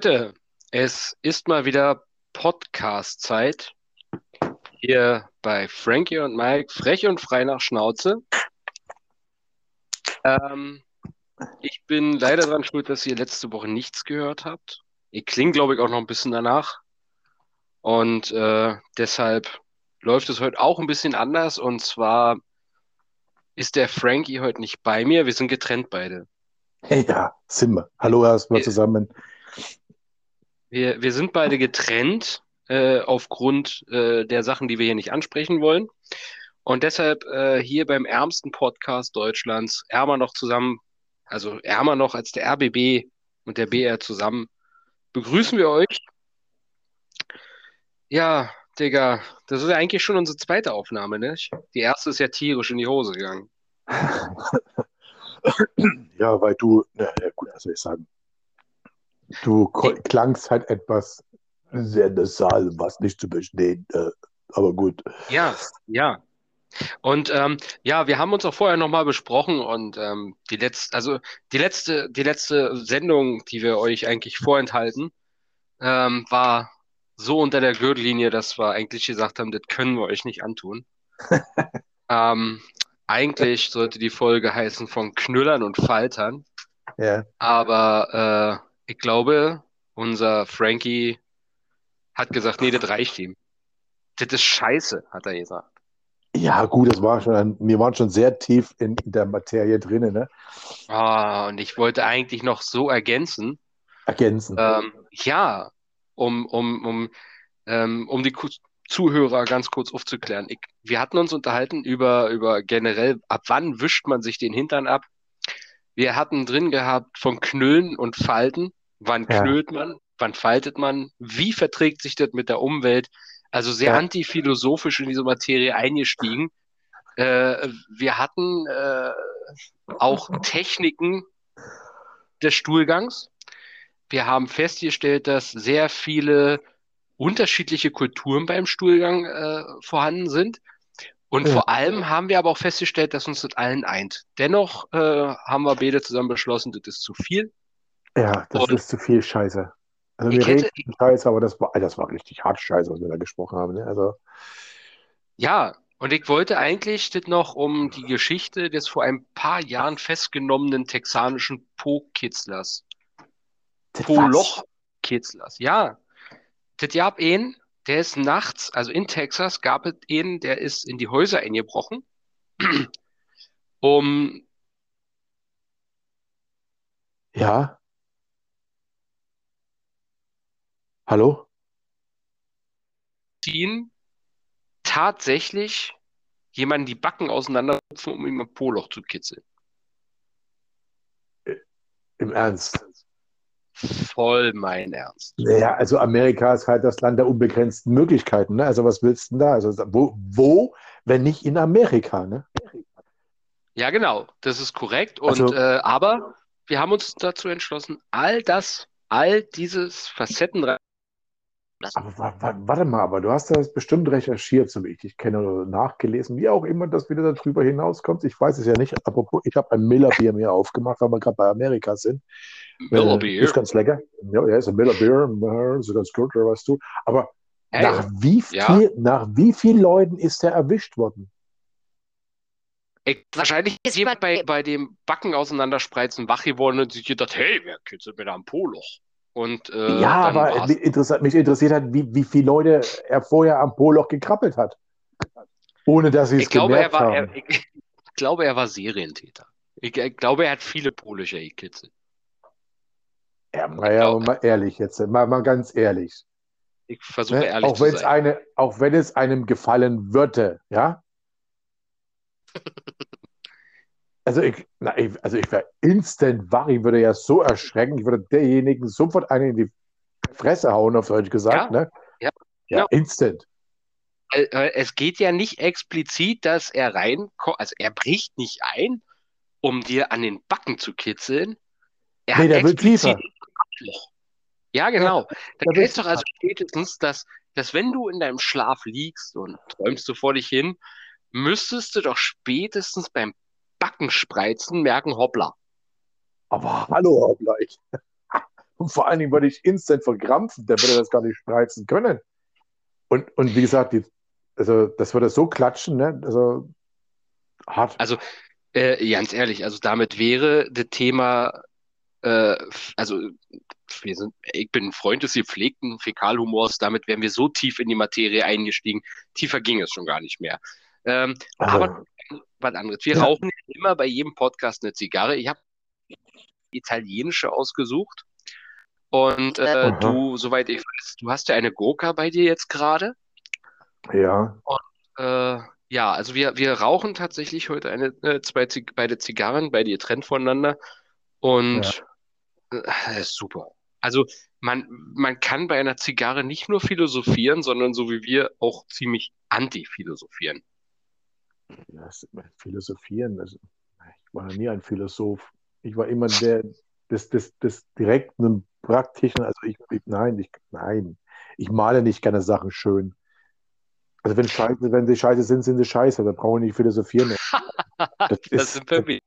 Leute, es ist mal wieder Podcast-Zeit hier bei Frankie und Mike, frech und frei nach Schnauze. Ähm, ich bin leider daran schuld, dass ihr letzte Woche nichts gehört habt. Ihr klingt, glaube ich, auch noch ein bisschen danach. Und äh, deshalb läuft es heute auch ein bisschen anders. Und zwar ist der Frankie heute nicht bei mir. Wir sind getrennt beide. Ja, sind wir. Hallo erstmal zusammen. Wir, wir sind beide getrennt äh, aufgrund äh, der Sachen, die wir hier nicht ansprechen wollen. Und deshalb äh, hier beim ärmsten Podcast Deutschlands, ärmer noch zusammen, also ärmer noch als der RBB und der BR zusammen, begrüßen wir euch. Ja, Digga, das ist ja eigentlich schon unsere zweite Aufnahme, ne? Die erste ist ja tierisch in die Hose gegangen. ja, weil du, na ja, gut, was soll ich sagen? Du klangst halt etwas sehr nasal, was nicht zu verstehen, äh, aber gut. Ja, ja. Und ähm, ja, wir haben uns auch vorher nochmal besprochen und ähm, die letzte, also die letzte, die letzte Sendung, die wir euch eigentlich vorenthalten, ähm, war so unter der Gürtellinie, dass wir eigentlich gesagt haben, das können wir euch nicht antun. ähm, eigentlich sollte die Folge heißen von Knüllern und Faltern. Ja. Aber äh, ich glaube, unser Frankie hat gesagt, nee, das reicht ihm. Das ist scheiße, hat er gesagt. Ja, gut, das war schon, wir waren schon sehr tief in der Materie drin, ne? Ah, und ich wollte eigentlich noch so ergänzen. Ergänzen. Ähm, ja, um, um, um, ähm, um die Zuhörer ganz kurz aufzuklären. Ich, wir hatten uns unterhalten über, über generell, ab wann wischt man sich den Hintern ab? Wir hatten drin gehabt von Knüllen und Falten. Wann ja. knüllt man? Wann faltet man? Wie verträgt sich das mit der Umwelt? Also sehr ja. antiphilosophisch in diese Materie eingestiegen. Äh, wir hatten äh, auch Techniken des Stuhlgangs. Wir haben festgestellt, dass sehr viele unterschiedliche Kulturen beim Stuhlgang äh, vorhanden sind. Und ja. vor allem haben wir aber auch festgestellt, dass uns das allen eint. Dennoch äh, haben wir beide zusammen beschlossen, das ist zu viel. Ja, das und ist zu viel Scheiße. Also wir hätte, reden Scheiße, aber das war, das war richtig hart Scheiße, was wir da gesprochen haben. Ne? Also, ja, und ich wollte eigentlich das noch um die Geschichte des vor ein paar Jahren festgenommenen texanischen Po-Kitzlers. Po-Loch-Kitzlers, ja. Das gab ihn, der ist nachts, also in Texas gab es einen, der ist in die Häuser eingebrochen, um ja. Hallo? ziehen, tatsächlich jemanden die Backen auseinanderrupfen, um ihm ein Poloch zu kitzeln. Im Ernst? Voll mein Ernst. Naja, also Amerika ist halt das Land der unbegrenzten Möglichkeiten. Ne? Also was willst du denn da? Also wo, wo, wenn nicht in Amerika? Ne? Ja, genau, das ist korrekt. Und also, äh, aber wir haben uns dazu entschlossen, all das, all dieses aber warte mal, aber du hast das bestimmt recherchiert, so wie ich dich kenne, oder nachgelesen, wie auch immer das wieder darüber hinauskommt. Ich weiß es ja nicht. Apropos, ich habe ein Miller-Bier mir aufgemacht, weil wir gerade bei Amerika sind. Miller-Bier? Ist ganz lecker. Ja, ja ist ein Miller-Bier, ist ganz gut, weißt du. Aber hey, nach, wie viel, ja. nach wie vielen Leuten ist der erwischt worden? Ich, wahrscheinlich ist jemand bei, bei dem Backen auseinanderspreizen wach geworden und sich gedacht, hey, wer kitzelt mir da ein Poloch? Und, äh, ja, aber mich interessiert, mich interessiert hat, wie, wie viele Leute er vorher am Poloch gekrabbelt hat. Ohne dass sie es gemerkt er war, haben. Er, ich, ich, glaube, er war Serientäter. Ich, ich glaube, er hat viele Polische gekitzelt. Ja, naja, mal ehrlich jetzt, mal, mal ganz ehrlich. Ich versuche ne? ehrlich auch zu sein. Eine, auch wenn es einem gefallen würde, ja? Also ich, na, ich, also ich wäre instant wach, ich würde ja so erschrecken, ich würde derjenigen sofort einen in die Fresse hauen, auf Deutsch gesagt. Ja, ne? ja, ja, ja. instant. Es geht ja nicht explizit, dass er reinkommt, also er bricht nicht ein, um dir an den Backen zu kitzeln. Er nee, der will tiefer. Ja, genau. Ja, da kennst doch also spätestens, dass, dass wenn du in deinem Schlaf liegst und träumst du vor dich hin, müsstest du doch spätestens beim Backen spreizen, merken, hoppla. Aber hallo, hoppla. Ich, Und vor allen Dingen würde ich instant verkrampfen, der würde das gar nicht spreizen können. Und, und wie gesagt, die, also das würde so klatschen, ne? Also hart. Also äh, ganz ehrlich, also damit wäre das Thema, äh, also wir sind, ich bin ein Freund des gepflegten Fäkalhumors, damit wären wir so tief in die Materie eingestiegen. Tiefer ging es schon gar nicht mehr. Ähm, aber was anderes. Wir ja. rauchen immer bei jedem Podcast eine Zigarre. Ich habe italienische ausgesucht. Und äh, du, soweit ich weiß, du hast ja eine Gurka bei dir jetzt gerade. Ja. Und äh, ja, also wir, wir rauchen tatsächlich heute eine, äh, zwei Zig beide Zigarren, beide getrennt voneinander. Und ja. äh, super. Also man, man kann bei einer Zigarre nicht nur philosophieren, sondern so wie wir auch ziemlich anti-philosophieren. Ja, philosophieren, das, ich war nie ein Philosoph. Ich war immer der des, des, des direkten, praktischen, also ich, ich, nein, ich, nein, ich male nicht gerne Sachen schön. Also wenn Scheiße, wenn sie scheiße sind, sind sie scheiße, da brauchen wir nicht philosophieren. Das, das ist, sind mich.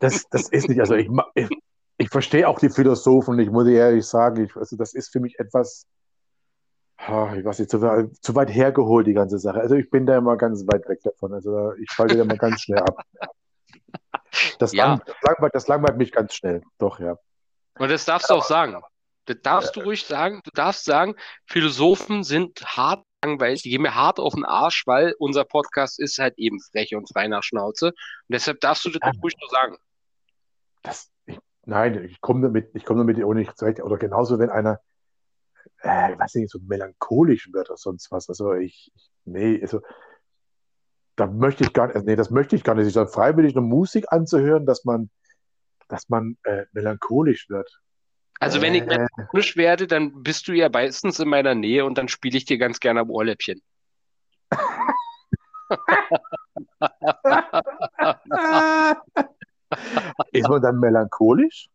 Das, das ist nicht, also ich, ich, ich verstehe auch die Philosophen, ich muss ehrlich sagen, ich, also das ist für mich etwas, ich weiß nicht, zu, zu, weit hergeholt, die ganze Sache. Also ich bin da immer ganz weit weg davon. Also ich falle da immer ganz schnell ab. Das, ja. lang, das, langweilt, das langweilt mich ganz schnell. Doch, ja. Und das darfst du auch sagen. Das darfst du ruhig sagen. Du darfst sagen, Philosophen sind hart langweilig, die gehen mir hart auf den Arsch, weil unser Podcast ist halt eben frech und frei nach Schnauze. Und deshalb darfst du das ja. ruhig nur sagen. Das, ich, nein, ich komme damit, ich komme damit auch nicht zurecht. Oder genauso, wenn einer, äh, ich weiß nicht, so melancholisch wird oder sonst was. Also ich, nee, also da möchte ich gar nicht, nee, das möchte ich gar nicht. Ich sage freiwillig eine Musik anzuhören, dass man, dass man äh, melancholisch wird. Also wenn ich äh. melancholisch werde, dann bist du ja meistens in meiner Nähe und dann spiele ich dir ganz gerne am Ohrläppchen. Ist man dann melancholisch?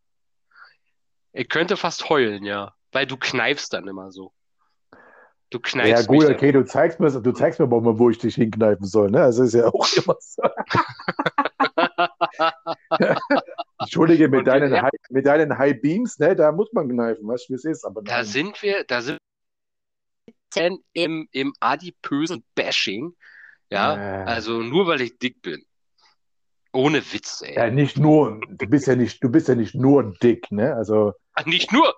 Ich könnte fast heulen, ja. Weil du kneifst dann immer so. Du kneifst Ja, gut, okay, du zeigst mir, du zeigst mir mal, wo ich dich hinkneifen soll, ne? Also ist ja auch immer so. Entschuldige, mit deinen, ja, High, mit deinen High Beams, ne, da muss man kneifen, weißt du, wie es ist. Aber da sind wir, da sind wir im, im adipösen Bashing, ja, äh. also nur weil ich dick bin. Ohne Witz, ey. Ja, nicht nur, du bist ja nicht, du bist ja nicht nur dick, ne? Also. Nicht nur,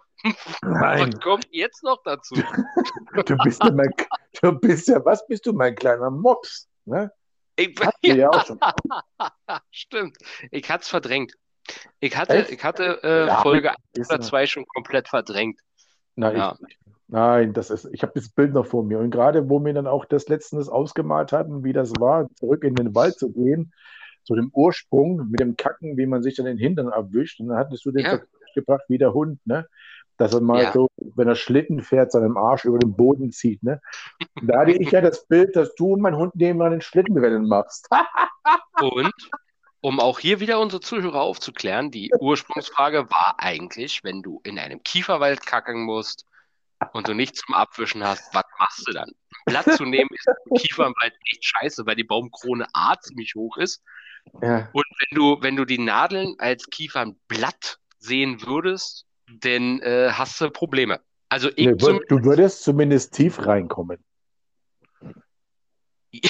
Nein. Was kommt jetzt noch dazu? Du bist ja, mein, du bist ja, was bist du, mein kleiner Mops? Ne? Ich, ja. ja auch schon. Stimmt. Ich hatte es verdrängt. Ich hatte, ich hatte äh, ja, Folge 1 oder 2 schon komplett verdrängt. Nein, ja. ich, nein das ist, ich habe das Bild noch vor mir. Und gerade, wo wir dann auch das letztens ausgemalt hatten, wie das war, zurück in den Wald zu gehen, zu dem Ursprung mit dem Kacken, wie man sich dann den Hintern abwischt. Und dann hattest du den ja. gebracht wie der Hund, ne? Dass er mal ja. so, wenn er Schlitten fährt, seinen Arsch über den Boden zieht. Ne? Da hatte ich ja das Bild, dass du und mein Hund nebenan den Schlittenrennen machst. und um auch hier wieder unsere Zuhörer aufzuklären, die Ursprungsfrage war eigentlich, wenn du in einem Kieferwald kacken musst und du nichts zum Abwischen hast, was machst du dann? Blatt zu nehmen ist im Kieferwald echt scheiße, weil die Baumkrone A ziemlich hoch ist. Ja. Und wenn du, wenn du die Nadeln als Kiefernblatt sehen würdest, dann äh, hast du Probleme. Also ich nee, du würdest zumindest tief reinkommen.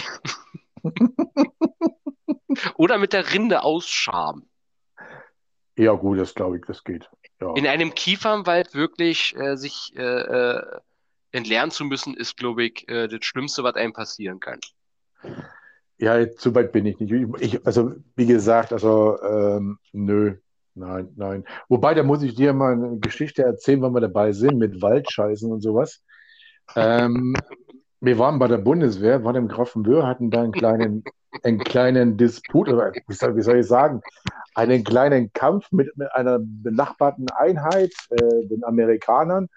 Oder mit der Rinde ausschaben. Ja, gut, das glaube ich, das geht. Ja. In einem Kiefernwald wirklich äh, sich äh, äh, entlernen zu müssen, ist, glaube ich, äh, das Schlimmste, was einem passieren kann. Ja, zu weit bin ich nicht. Ich, also, wie gesagt, also, ähm, nö, Nein, nein. Wobei, da muss ich dir mal eine Geschichte erzählen, wenn wir dabei sind, mit Waldscheißen und sowas. Ähm, wir waren bei der Bundeswehr, waren im Grafenwöhr, hatten da einen kleinen, einen kleinen Disput, oder wie soll, wie soll ich sagen, einen kleinen Kampf mit, mit einer benachbarten Einheit, äh, den Amerikanern.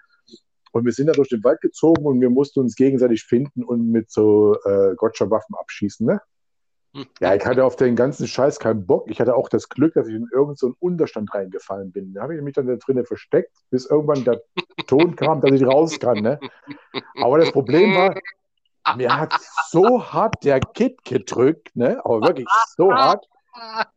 Und wir sind da durch den Wald gezogen und wir mussten uns gegenseitig finden und mit so äh, Gotcha-Waffen abschießen. Ne? Ja, ich hatte auf den ganzen Scheiß keinen Bock. Ich hatte auch das Glück, dass ich in irgendeinen so Unterstand reingefallen bin. Da habe ich mich dann da drinnen versteckt, bis irgendwann der Ton kam, dass ich raus kann. Ne? Aber das Problem war, mir hat so hart der Kit gedrückt, ne? aber wirklich so hart.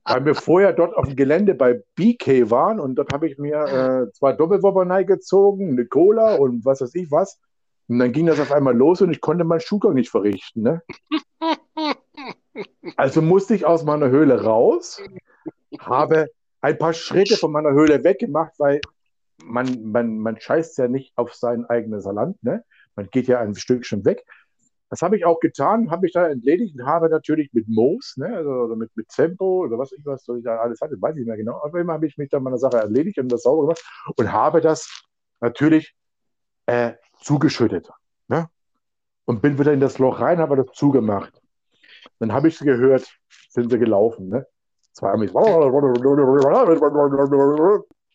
weil wir vorher dort auf dem Gelände bei BK waren und dort habe ich mir äh, zwei Doppelwobber gezogen, eine Cola und was weiß ich was. Und dann ging das auf einmal los und ich konnte meinen Schuhgang nicht verrichten. Ne? Also musste ich aus meiner Höhle raus, habe ein paar Schritte von meiner Höhle weggemacht, weil man, man, man scheißt ja nicht auf sein eigenes Land. Ne? Man geht ja ein Stückchen weg. Das habe ich auch getan, habe mich da entledigt und habe natürlich mit Moos, ne, also mit, mit Tempo oder was ich was soll ich da alles hatte, weiß ich nicht mehr genau. Aber immer habe ich mich dann meiner Sache erledigt und das sauber gemacht und habe das natürlich äh, zugeschüttet. Ne? Und bin wieder in das Loch rein, habe das zugemacht. Dann habe ich sie gehört, sind sie gelaufen. Ne? Zwei haben mich. Und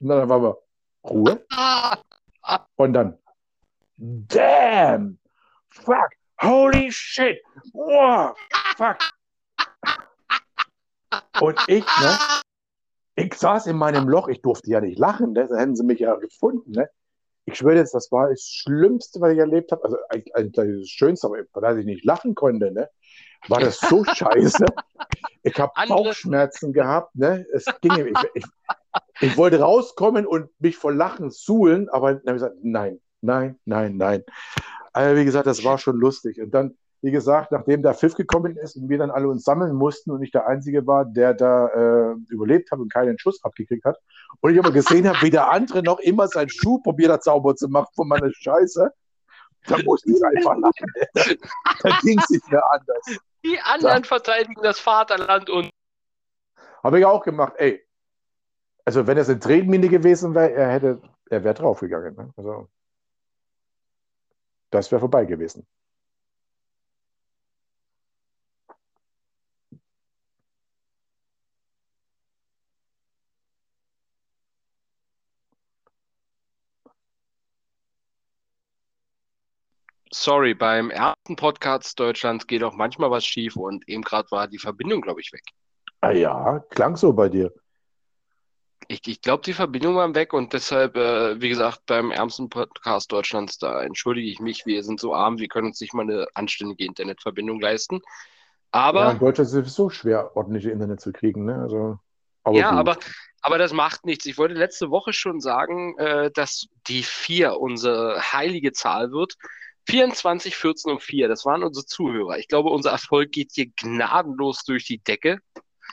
dann waren wir Ruhe. Und dann, damn, fuck, holy shit, wow, fuck. Und ich, ne, ich saß in meinem Loch, ich durfte ja nicht lachen, ne, da hätten sie mich ja gefunden, ne. Ich schwöre jetzt, das war das Schlimmste, was ich erlebt habe. Also eigentlich das Schönste, aber dass ich nicht lachen konnte, ne? War das so scheiße. Ich habe Bauchschmerzen gehabt, ne? Es ging ich, ich, ich, wollte rauskommen und mich vor Lachen suhlen, aber dann habe ich gesagt, nein, nein, nein, nein. Also wie gesagt, das war schon lustig. Und dann, wie gesagt, nachdem der Pfiff gekommen ist und wir dann alle uns sammeln mussten und ich der Einzige war, der da äh, überlebt hat und keinen Schuss abgekriegt hat, und ich aber gesehen habe, wie der andere noch immer seinen Schuh probiert hat, sauber zu machen von meiner Scheiße, da musste ich einfach lachen. da ging es nicht mehr anders. Die anderen da. verteidigen das Vaterland und. Habe ich auch gemacht, ey. Also, wenn es eine Tretmine gewesen wäre, er hätte, er wäre draufgegangen. Ne? Also, das wäre vorbei gewesen. Sorry, beim ersten Podcast Deutschlands geht auch manchmal was schief und eben gerade war die Verbindung, glaube ich, weg. Ah ja, klang so bei dir. Ich, ich glaube, die Verbindung war weg und deshalb, äh, wie gesagt, beim ärmsten Podcast Deutschlands, da entschuldige ich mich, wir sind so arm, wir können uns nicht mal eine anständige Internetverbindung leisten. Aber. Ja, in Deutschland ist es so schwer, ordentliche Internet zu kriegen, ne? Also, aber ja, aber, aber das macht nichts. Ich wollte letzte Woche schon sagen, äh, dass die 4 unsere heilige Zahl wird. 24, 14 und 4, das waren unsere Zuhörer. Ich glaube, unser Erfolg geht hier gnadenlos durch die Decke.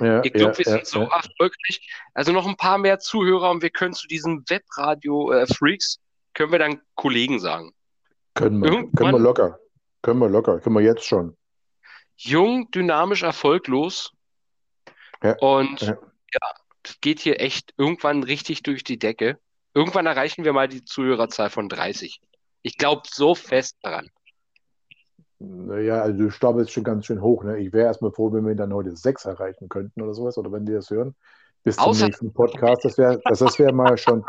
Ja, ich glaube, ja, wir sind ja, so erfolgreich. Also noch ein paar mehr Zuhörer und wir können zu diesen Webradio-Freaks, äh, können wir dann Kollegen sagen. Können wir, können wir locker. Können wir locker. Können wir jetzt schon. Jung, dynamisch, erfolglos. und ja, das geht hier echt irgendwann richtig durch die Decke. Irgendwann erreichen wir mal die Zuhörerzahl von 30. Ich glaube so fest daran. Naja, also du stapelst schon ganz schön hoch. Ne? Ich wäre erstmal froh, wenn wir dann heute sechs erreichen könnten oder sowas, oder wenn die das hören. Bis zum Außer nächsten Podcast. Das wäre das, das wär mal schon.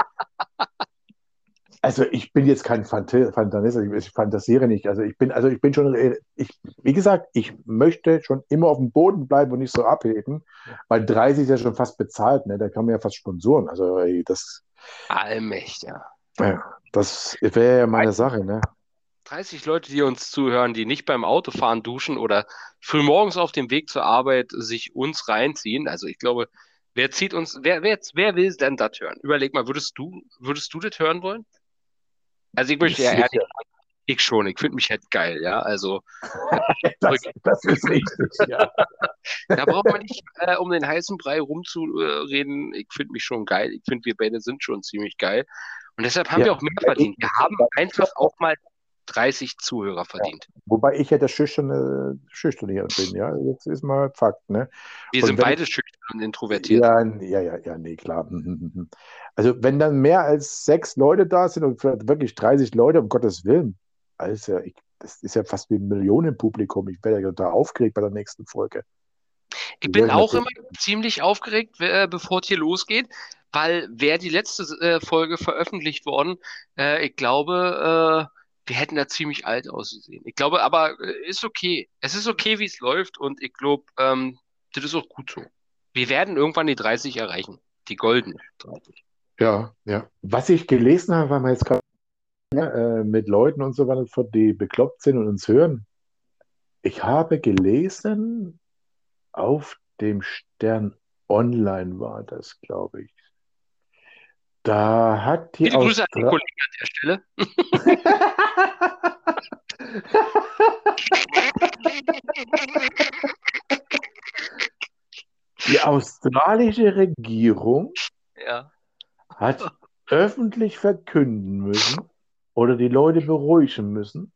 Also ich bin jetzt kein Fantasist, ich fantasiere nicht. Also ich bin, also ich bin schon, ich, wie gesagt, ich möchte schon immer auf dem Boden bleiben und nicht so abheben, weil 30 ist ja schon fast bezahlt, ne? Da kann man ja fast Sponsoren. Also das. Allmächtig, ja. Ja, das wäre ja meine Sache, ne? 30 Leute, die uns zuhören, die nicht beim Autofahren duschen oder frühmorgens auf dem Weg zur Arbeit sich uns reinziehen. Also ich glaube, wer zieht uns, wer, wer, wer will denn das hören? Überleg mal, würdest du, würdest du das hören wollen? Also ich möchte ja ehrlich ich schon, ich finde mich halt geil, ja. Also das, das, ist richtig, ja. da braucht man nicht äh, um den heißen Brei rumzureden. Ich finde mich schon geil. Ich finde, wir beide sind schon ziemlich geil. Und deshalb haben ja. wir auch mehr verdient. Wir haben einfach auch mal 30 Zuhörer verdient. Ja. Wobei ich ja der schüchterne, schüchterne hier bin, ja. Jetzt ist mal Fakt, ne? Wir und sind beide ich, schüchtern und introvertiert. Ja, ja, ja, ja, nee, klar. Also wenn dann mehr als sechs Leute da sind und wirklich 30 Leute, um Gottes Willen, also ich, das ist ja fast wie ein Millionenpublikum. Ich werde ja da aufgeregt bei der nächsten Folge. Ich bin auch immer ziemlich aufgeregt, äh, bevor es hier losgeht, weil wäre die letzte äh, Folge veröffentlicht worden, äh, ich glaube, äh, wir hätten da ziemlich alt ausgesehen. Ich glaube, aber äh, ist okay. Es ist okay, wie es läuft und ich glaube, ähm, das ist auch gut so. Wir werden irgendwann die 30 erreichen. Die goldene 30. Ja, ja. Was ich gelesen habe, weil wir jetzt gerade ja, äh, mit Leuten und so weiter, die bekloppt sind und uns hören. Ich habe gelesen, auf dem Stern online war das, glaube ich. Da hat die Viele Grüße an Austra Kollegen an der Stelle. Die australische Regierung Ja. hat öffentlich verkünden müssen oder die Leute beruhigen müssen,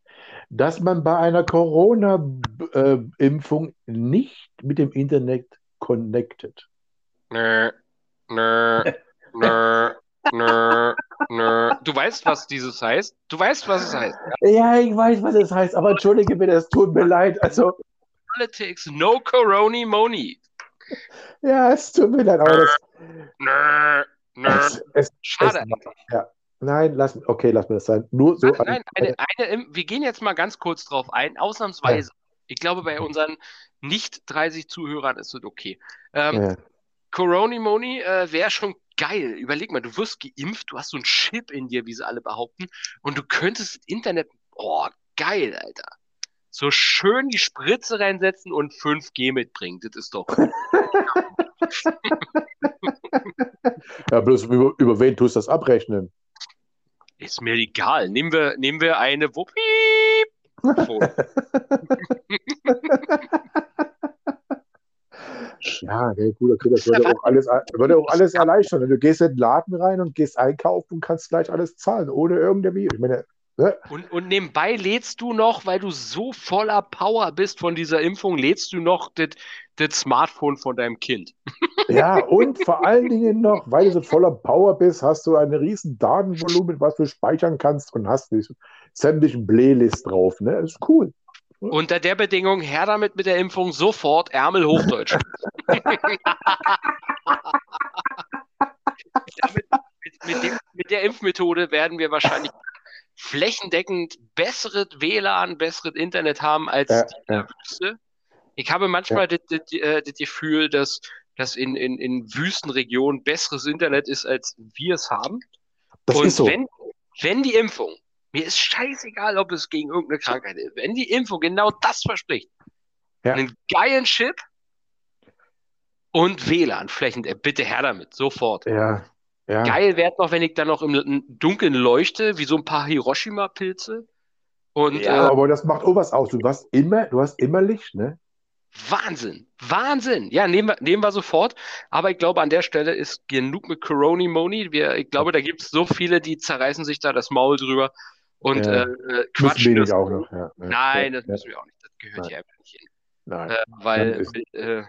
dass man bei einer Corona-Impfung nicht mit dem Internet connected. Nö, nö, nö, nö, nö. Du weißt, was dieses heißt? Du weißt, was es heißt. Ja? Ja, ich weiß, was es heißt, aber entschuldige bitte, es tut mir leid. Also, Politics, no Coroni Moni. ja, es tut mir leid, aber das, Nö, nö. es, es, Schade. es ja. Nein, lass, okay, lass mir das sein. Nur so. Nein, nein, eine, eine, wir gehen jetzt mal ganz kurz drauf ein, ausnahmsweise. Ich glaube, bei unseren nicht 30 Zuhörern ist es okay. Ähm, ja. Coroni Moni äh, wäre schon geil. Überleg mal, du wirst geimpft, du hast so einen Chip in dir, wie sie alle behaupten, und du könntest das Internet. Oh, geil, Alter. So schön die Spritze reinsetzen und 5G mitbringen. Das ist doch. ja, bloß über, über wen tust du das abrechnen? Ist mir egal. Nehmen wir, nehmen wir eine Wupp. Ja, nee, gut, okay, das würde auch alles, würde auch alles erleichtern. Du gehst in den Laden rein und gehst einkaufen und kannst gleich alles zahlen, ohne irgendwie. Ich meine, ne? Und, und nebenbei lädst du noch, weil du so voller Power bist von dieser Impfung, lädst du noch das das Smartphone von deinem Kind. Ja, und vor allen Dingen noch, weil du so voller Power bist, hast du ein riesen Datenvolumen, was du speichern kannst und hast die sämtlichen Playlists drauf. Ne? Das ist cool. Unter der Bedingung, her damit mit der Impfung, sofort Ärmel hochdeutsch. damit, mit, mit, dem, mit der Impfmethode werden wir wahrscheinlich flächendeckend besseres WLAN, besseres Internet haben als Ja, die in der. Wüste. Ich habe manchmal das, das, äh, das Gefühl, dass, dass in, in, in Wüstenregionen besseres Internet ist, als wir es haben. Das Und ist so. wenn, wenn die Impfung, mir ist scheißegal, ob es gegen irgendeine Krankheit ist, wenn die Impfung genau das verspricht, Ja. einen geilen Chip und WLAN flächendeckend, bitte her damit, sofort. Ja, ja. Geil wäre noch, wenn ich dann noch im Dunkeln leuchte, wie so ein paar Hiroshima-Pilze. Und Ja, äh, aber das macht auch was aus. Du hast immer, du hast immer Licht, ne? Wahnsinn, Wahnsinn. Ja, nehmen wir, nehmen wir sofort. Aber ich glaube, an der Stelle ist genug mit Coroni Moni. Wir, ich glaube, da gibt es so viele, die zerreißen sich da das Maul drüber und Ja. äh, äh, quatschen das. auch noch. Ja, Nein, ja, das müssen wir auch nicht. Das gehört Nein. hier einfach nicht hin. Nein. Äh, weil äh,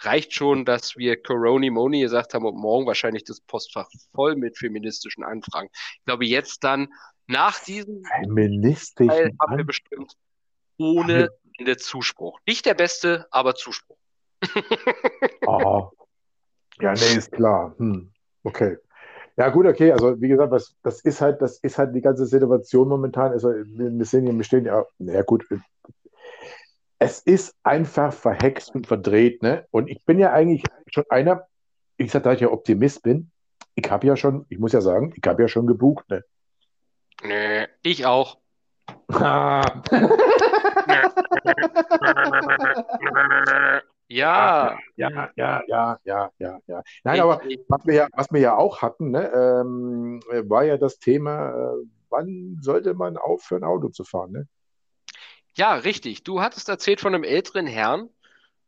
reicht schon, dass wir Coroni Moni gesagt haben und morgen wahrscheinlich das Postfach voll mit feministischen Anfragen. Ich glaube, jetzt dann nach diesem Teil Feministischen haben wir bestimmt ohne Ende Zuspruch. Nicht der beste, aber Zuspruch. Aha. Ja, nee, ist klar. Hm. Okay. Ja, gut, okay. Also, wie gesagt, was, das ist halt, das ist halt die ganze Situation momentan. Also, wir, sehen hier, wir stehen ja, naja, gut. Es ist einfach verhext und verdreht, ne? Und ich bin ja eigentlich schon einer, ich sag, da ich ja Optimist bin, ich habe ja schon, ich muss ja sagen, ich habe ja schon gebucht, ne? Nö, ich auch. Ah. Ja, Ja, ja, ja, ja, ja, ja. Nein, aber Was wir ja, was wir ja auch hatten, ne, ähm, war ja das Thema, äh, wann sollte man aufhören, Auto zu fahren, ne? ja, richtig. Du hattest erzählt von einem älteren Herrn,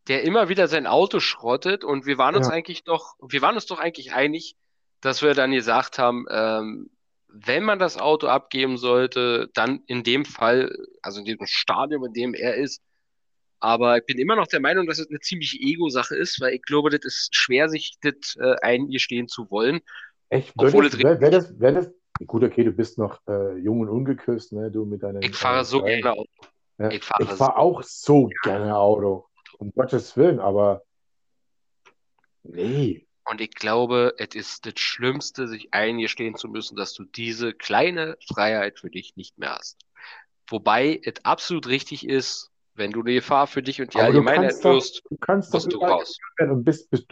der immer wieder sein Auto schrottet und wir waren uns Ja. eigentlich doch, wir waren uns doch eigentlich einig, dass wir dann gesagt haben, ähm, wenn man das Auto abgeben sollte, dann in dem Fall, also in diesem Stadium, in dem er ist. Aber ich bin immer noch der Meinung, dass es eine ziemliche Ego-Sache ist, weil ich glaube, das ist schwer, sich das äh, eingestehen zu wollen. Echt, Obwohl es wär, wär das, wär das, gut, okay, du bist noch äh, jung und ungeküsst, ne, du mit deinen Ich fahre äh, so Steuern. gerne Auto. Ja, ich fahre ich fahre auch so gerne Auto, um Gottes Willen, aber nee, Und ich glaube, es ist das Schlimmste, sich eingestehen zu müssen, dass du diese kleine Freiheit für dich nicht mehr hast. Wobei es absolut richtig ist, wenn du eine Gefahr für dich und die aber Allgemeinheit wirst, du kannst musst du raus. und bis, bis,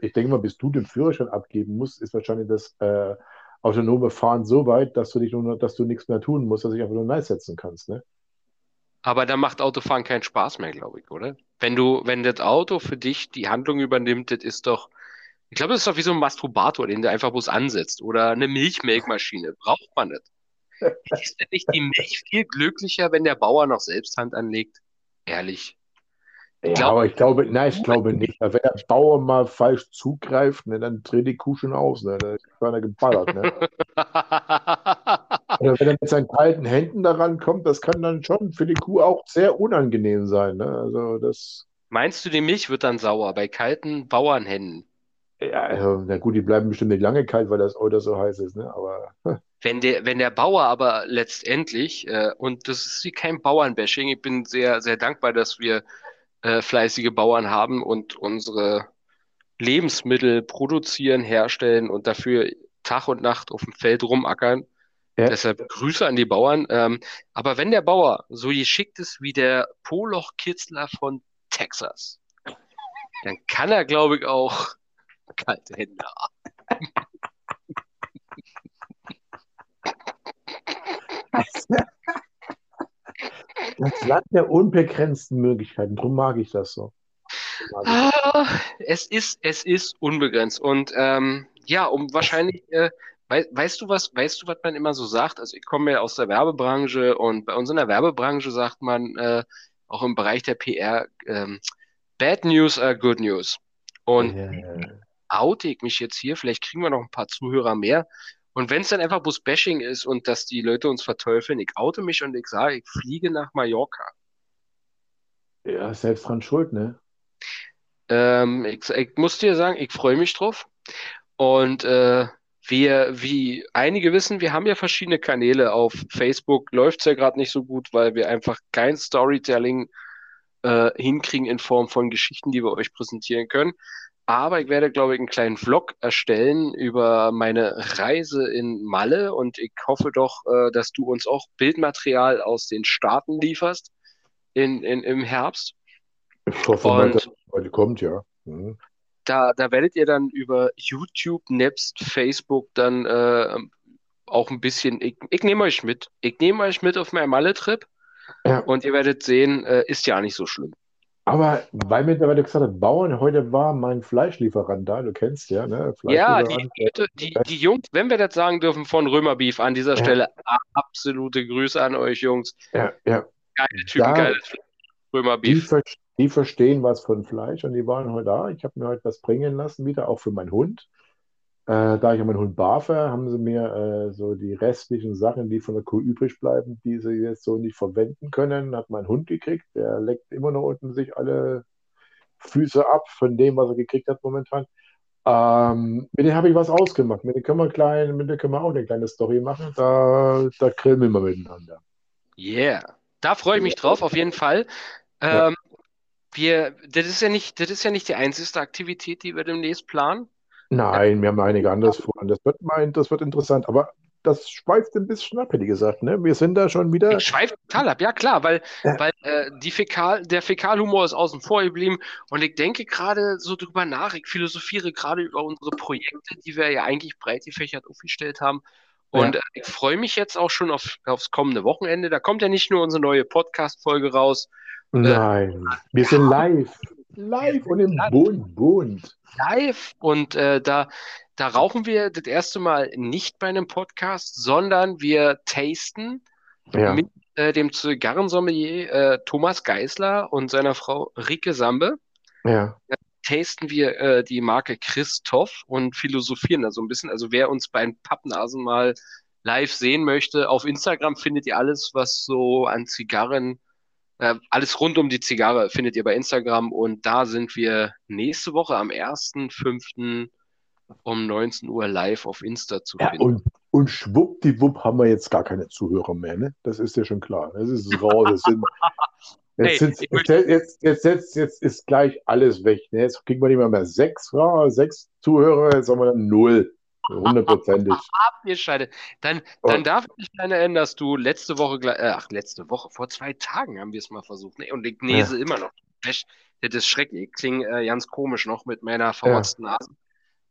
ich denke mal, bis du den Führerschein abgeben musst, ist wahrscheinlich das äh, autonome Fahren so weit, dass du dich nur, dass du nichts mehr tun musst, dass du dich einfach nur nice setzen kannst, ne? Aber dann macht Autofahren keinen Spaß mehr, glaube ich, oder? Wenn du, wenn das Auto für dich die Handlung übernimmt, das ist doch, ich glaube, das ist doch wie so ein Masturbator, den du einfach bloß ansetzt. Oder eine Milchmelkmaschine. Braucht man nicht. Ist denn nicht die Milch viel glücklicher, wenn der Bauer noch selbst Hand anlegt? Ehrlich. Ja, glaub, aber ich glaube, nein, ich glaube nicht. Wenn der Bauer mal falsch zugreift, ne, dann dreht die Kuh schon aus. Ne? Da wird er geballert. Ne? Oder wenn er mit seinen kalten Händen daran kommt, das kann dann schon für die Kuh auch sehr unangenehm sein. Ne? Also das. Meinst du, die Milch wird dann sauer bei kalten Bauernhänden? Ja, also, na gut, die bleiben bestimmt nicht lange kalt, weil das Euter so heiß ist, ne? Aber. Wenn der, wenn der Bauer aber letztendlich, äh, und das ist wie kein Bauernbashing, ich bin sehr, sehr dankbar, dass wir äh, fleißige Bauern haben und unsere Lebensmittel produzieren, herstellen und dafür Tag und Nacht auf dem Feld rumackern. Ja. Deshalb Grüße an die Bauern. Ähm, aber wenn der Bauer so geschickt ist wie der Poloch-Kitzler von Texas, dann kann er, glaube ich, auch kalte Hände. Das Land der unbegrenzten Möglichkeiten, darum mag ich das so. Ah, es ist, es ist unbegrenzt. Und ähm, ja, um wahrscheinlich, äh, wei weißt du was, weißt du, was man immer so sagt? Also ich komme ja aus der Werbebranche und bei uns in der Werbebranche sagt man äh, auch im Bereich der PR, ähm, Bad News are good news. Und yeah. Oute ich mich jetzt hier, vielleicht kriegen wir noch ein paar Zuhörer mehr. Und wenn es dann einfach bloß Bashing ist und dass die Leute uns verteufeln, ich oute mich und ich sage, ich fliege nach Mallorca. Ja, selbst dran schuld, ne? Ähm, ich, ich, muss dir sagen, ich freue mich drauf. Und äh, wir, wie einige wissen, wir haben ja verschiedene Kanäle. Auf Facebook läuft es ja gerade nicht so gut, weil wir einfach kein Storytelling äh, hinkriegen in Form von Geschichten, die wir euch präsentieren können. Aber ich werde, glaube ich, einen kleinen Vlog erstellen über meine Reise in Malle und ich hoffe doch, äh, dass du uns auch Bildmaterial aus den Staaten lieferst in, in, im Herbst. Ich hoffe und mal, dass heute kommt, ja. Mhm. Da, da werdet ihr dann über YouTube, nebst Facebook dann äh, auch ein bisschen, ich, ich nehme euch mit. Ich nehme euch mit auf meinen Malle-Trip ja. und ihr werdet sehen, äh, ist ja nicht so schlimm. Aber weil mir mittlerweile gesagt hat, Bauern, heute war mein Fleischlieferant da, du kennst ja, ne? Ja, die, die, die, Jungs, wenn wir das sagen dürfen, von Römerbeef an dieser ja. Stelle, absolute Grüße an euch Jungs. Ja, ja. Geile Typen, da, geiles Römerbeef. Die, die verstehen was von Fleisch und die waren heute da. Ich habe mir heute was bringen lassen, wieder auch für meinen Hund. Äh, da ich meinen Hund barfe, haben sie mir äh, so die restlichen Sachen, die von der Kuh übrig bleiben, die sie jetzt so nicht verwenden können, hat mein Hund gekriegt. Der leckt immer noch unten sich alle Füße ab von dem, was er gekriegt hat momentan. Ähm, mit dem habe ich was ausgemacht. Mit dem können wir klein, mit dem können wir auch eine kleine Story machen. Da, da grillen wir mal miteinander. Yeah. Da freue ich mich drauf, auf jeden Fall. Ähm, ja. wir, das ist ja nicht, das ist ja nicht die einzige Aktivität, die wir demnächst planen. Nein, wir haben einige anderes vor. Das wird, mein, das wird interessant. Aber das schweift ein bisschen ab, hätte ich gesagt. Ne? Wir sind da schon wieder. Ich schweife total ab, ja klar, weil, ja. weil äh, die Fäkal, der Fäkalhumor ist außen vor geblieben. Und ich denke gerade so drüber nach, ich philosophiere gerade über unsere Projekte, die wir ja eigentlich breit gefächert aufgestellt haben. Und ja. äh, ich freue mich jetzt auch schon auf, aufs kommende Wochenende. Da kommt ja nicht nur unsere neue Podcast-Folge raus. Äh, Nein, äh, wir sind live. Live und im Bund, Bund. Live und äh, da, da rauchen wir das erste Mal nicht bei einem Podcast, sondern wir tasten ja. mit äh, dem Zigarrensommelier äh, Thomas Geisler und seiner Frau Rike Sambe. Ja. Da tasten wir äh, die Marke Christoph und philosophieren da so ein bisschen. Also wer uns bei den Pappnasen mal live sehen möchte, auf Instagram findet ihr alles, was so an Zigarren äh, alles rund um die Zigarre findet ihr bei Instagram und da sind wir nächste Woche am 1.5. um 19 Uhr live auf Insta zu finden. Ja, und, und schwuppdiwupp haben wir jetzt gar keine Zuhörer mehr, ne? Das ist ja schon klar. Das ist raus. Das sind, jetzt, hey, jetzt, jetzt, jetzt, jetzt, ist gleich alles weg. Ne? Jetzt kriegen wir nicht mehr, mehr sechs, sechs Zuhörer, jetzt haben wir dann null. Hundertprozentig. Abgeschaltet. Dann, dann darf ich dich daran erinnern, dass du letzte Woche, äh, ach, letzte Woche, vor zwei Tagen haben wir es mal versucht. Ne? Und ich nese ja. immer noch. Das ist schrecklich. Ich klinge äh, ganz komisch noch mit meiner verrotzten ja. Nase.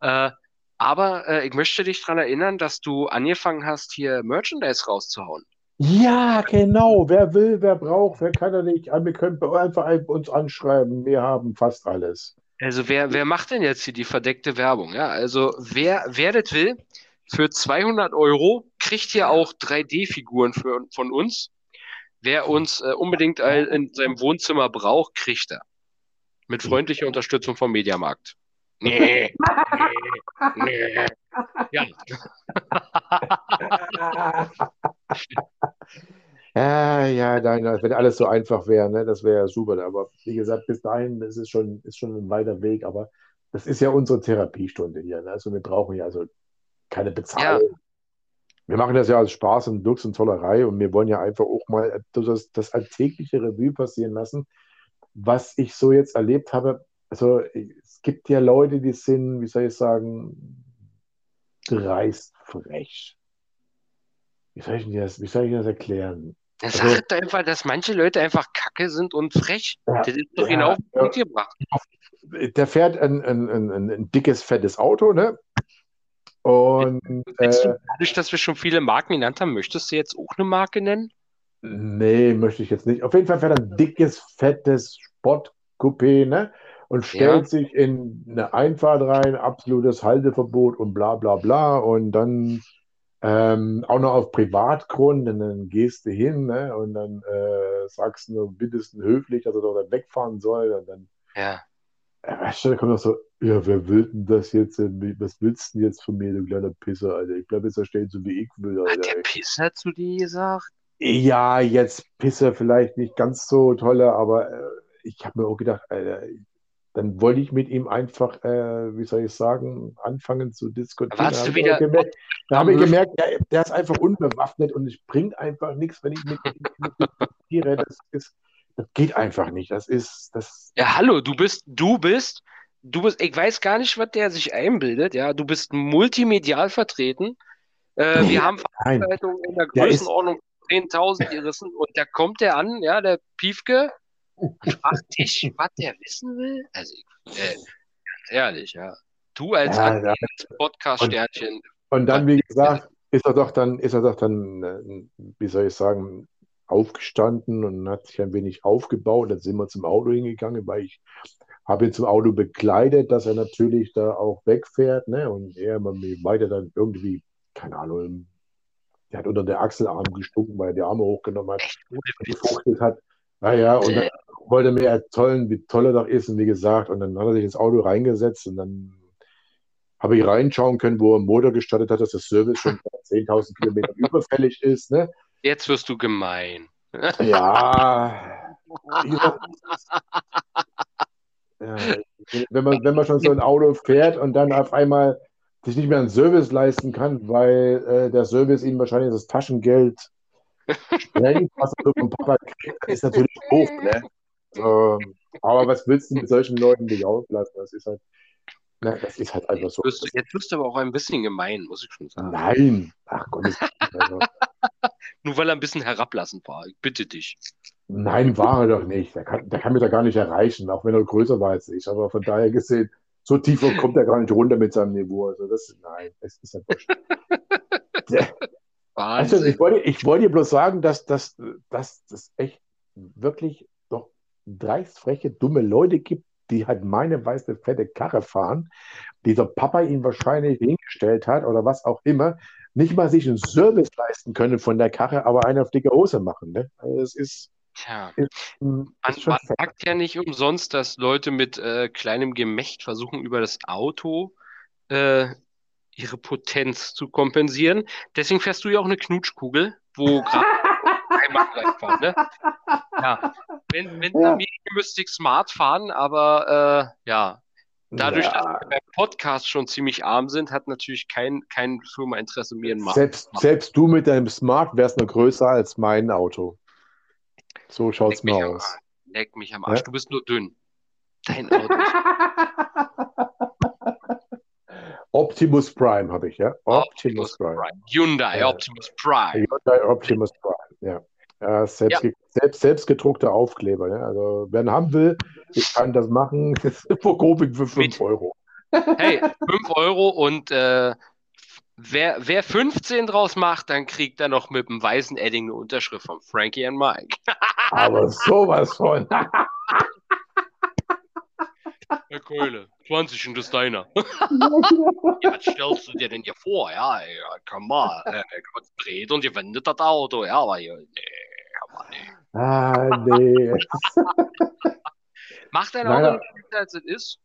Äh, aber äh, ich möchte dich daran erinnern, dass du angefangen hast, hier Merchandise rauszuhauen. Ja, genau. Wer will, wer braucht, wer kann er nicht. Wir können einfach uns anschreiben. Wir haben fast alles. Also wer, wer macht denn jetzt hier die verdeckte Werbung? Ja, also wer, wer das will, für 200 Euro kriegt hier auch 3D-Figuren von uns. Wer uns äh, unbedingt in seinem Wohnzimmer braucht, kriegt er. Mit freundlicher Unterstützung vom Mediamarkt. Nee, nee, nee. Ja. Ja, ja, nein, wenn alles so einfach wäre, ne, das wäre ja super. Aber wie gesagt, bis dahin, das ist schon, ist schon ein weiter Weg. Aber das ist ja unsere Therapiestunde hier. Ne? Also wir brauchen ja also keine Bezahlung. Ja. Wir machen das ja als Spaß und Dux und Tollerei und wir wollen ja einfach auch mal das, das alltägliche Revue passieren lassen, was ich so jetzt erlebt habe. Also es gibt ja Leute, die sind, wie soll ich sagen, dreist frech. Wie soll ich das, wie soll ich das erklären? Er also, sagt einfach, dass manche Leute einfach kacke sind und frech. Ja, das ist doch ja, genau ja, gebracht. Der fährt ein, ein, ein, ein, dickes, fettes Auto, ne? Und äh, du, dadurch, dass wir schon viele Marken genannt haben, möchtest du jetzt auch eine Marke nennen? Nee, möchte ich jetzt nicht. Auf jeden Fall fährt er ein dickes, fettes Sportcoupé, ne? Und stellt ja. sich in eine Einfahrt rein, absolutes Halteverbot und bla bla bla. Und dann ähm, auch noch auf Privatgrund, und dann gehst du hin ne, und dann äh, sagst du nur bittesten höflich, dass er doch dann wegfahren soll. Und dann, ja. Äh, weißt du, da kommt noch so, ja, wer will denn das jetzt? Was willst du denn jetzt von mir, du kleiner Pisser, Alter? Ich bleib jetzt da stehen, so wie ich will, Alter. Hat der Pisser zu dir gesagt? Ja, jetzt Pisser vielleicht nicht ganz so toller, aber äh, ich habe mir auch gedacht, Alter, dann wollte ich mit ihm einfach, äh, wie soll ich sagen, anfangen zu diskutieren. Warst du wieder? Gemerkt, da habe ich gemerkt, ja, der ist einfach unbewaffnet und es bringt einfach nichts, wenn ich mit ihm diskutiere. Das, ist, das geht einfach nicht. Das ist das. Ja, hallo, du bist, du bist, du bist, ich weiß gar nicht, was der sich einbildet. Ja, du bist multimedial vertreten. Äh, wir haben Veranstaltungen in der Größenordnung 10.000 gerissen und da kommt der an, ja, der Piefke fragt dich, was der wissen will? Also, äh, ganz ehrlich, ja. Du als ja, ja. Podcast-Sternchen. Und, und, dann, wie gesagt, ist er doch dann, ist er doch dann, äh, wie soll ich sagen, aufgestanden und hat sich ein wenig aufgebaut. Dann sind wir zum Auto hingegangen, weil ich habe ihn zum Auto begleitet, dass er natürlich da auch wegfährt. Ne? Und er weiter dann irgendwie, keine Ahnung, der hat unter der Achselarm gestunken, weil er die Arme hochgenommen hat und gefuchtelt hat. Naja, und dann wollte mir erzählen, wie toll er doch ist und wie gesagt, und dann hat er sich ins Auto reingesetzt und dann habe ich reinschauen können, wo er Motor gestattet hat, dass das Service schon 10.000 Kilometer überfällig ist. Ne? Jetzt wirst du gemein. Ja. ja. Wenn, man, wenn man schon so ein Auto fährt und dann auf einmal sich nicht mehr einen Service leisten kann, weil äh, der Service ihm wahrscheinlich das Taschengeld sprengt, was er so vom Papa kriegt, ist natürlich hoch. Ne? Ähm, aber was willst du mit solchen Leuten nicht auslassen? Das ist halt, na, das ist halt einfach so. Jetzt, jetzt wirst du aber auch ein bisschen gemein, muss ich schon sagen. Nein, ach Gott. Also. Nur weil er ein bisschen herablassend war, ich bitte dich. Nein, war er doch nicht. Der kann, der kann mich da gar nicht erreichen, auch wenn er größer war als ich. Aber von daher gesehen, so tief kommt er gar nicht runter mit seinem Niveau. Also das, nein, das ist ja wurscht. also ich wollte, ich wollte dir bloß sagen, dass das dass, echt wirklich dreist freche, dumme Leute gibt, die halt meine weiße, fette Karre fahren, die der Papa ihnen wahrscheinlich hingestellt hat oder was auch immer, nicht mal sich einen Service leisten können von der Karre, aber eine auf dicke Hose machen. Ne? Also es ist. Tja, ist, man, man sagt ja nicht umsonst, dass Leute mit äh, kleinem Gemächt versuchen, über das Auto äh, ihre Potenz zu kompensieren. Deswegen fährst du ja auch eine Knutschkugel, wo gerade einmal fahren, ne? Ja, wenn, wenn ja. müsste ich smart fahren, aber äh, ja, dadurch, ja. dass wir beim Podcast schon ziemlich arm sind, hat natürlich kein, kein Firma Interesse mehr in Selbst, selbst du mit deinem Smart wärst noch größer als mein Auto. So schaut es mir aus. leck mich am Arsch, ja? du bist nur dünn. Dein Auto. Optimus Prime habe ich, ja? Optimus, Optimus Prime. Prime. Hyundai Optimus Prime. Hyundai Optimus Prime, ja. Ja, selbst, ja. Selbst, selbst gedruckte Aufkleber. Ne? Also, wer einen haben will, ich kann das machen. Vor Koping für 5 Euro. Hey, 5 Euro und äh, wer, wer 15 draus macht, dann kriegt er noch mit dem weißen Edding eine Unterschrift von Frankie und Mike. Aber sowas von. Herr Keule, 20 und das deiner. ja, was stellst du dir denn hier vor? Ja, ja komm mal, äh, dreht und ihr wendet das Auto. Ja, aber hier, nee, nee. Ah, nee. Macht dein Nein, Auto ja. nicht schlechter, als es ist?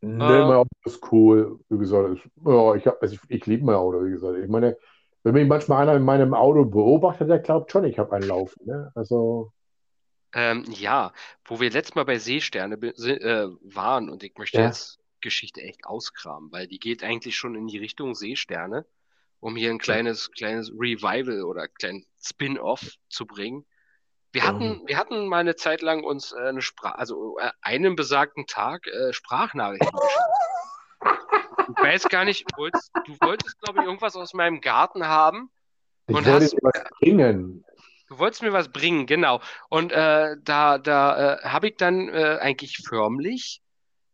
Nee, Äh. mein Auto ist cool. Wie gesagt, ich, ja, ich, hab, also ich, ich liebe mein Auto, wie gesagt. Ich meine, wenn mich manchmal einer in meinem Auto beobachtet, der glaubt schon, ich habe einen Laufen. Ne? Also, Ähm, ja, wo wir letztes Mal bei Seesterne äh, waren und ich möchte Ja. jetzt Geschichte echt auskramen, weil die geht eigentlich schon in die Richtung Seesterne, um hier ein kleines, kleines Revival oder kleinen Spin-off zu bringen. Wir hatten, wir hatten mal eine Zeit lang uns äh, eine Sprache, also äh, einen besagten Tag äh, Sprachnachrichten geschickt. Ich weiß gar nicht, du wolltest, du wolltest, glaube ich, irgendwas aus meinem Garten haben. ich Und wollte hast- dir was bringen. Du wolltest mir was bringen, genau. Und äh, da, da äh, habe ich dann äh, eigentlich förmlich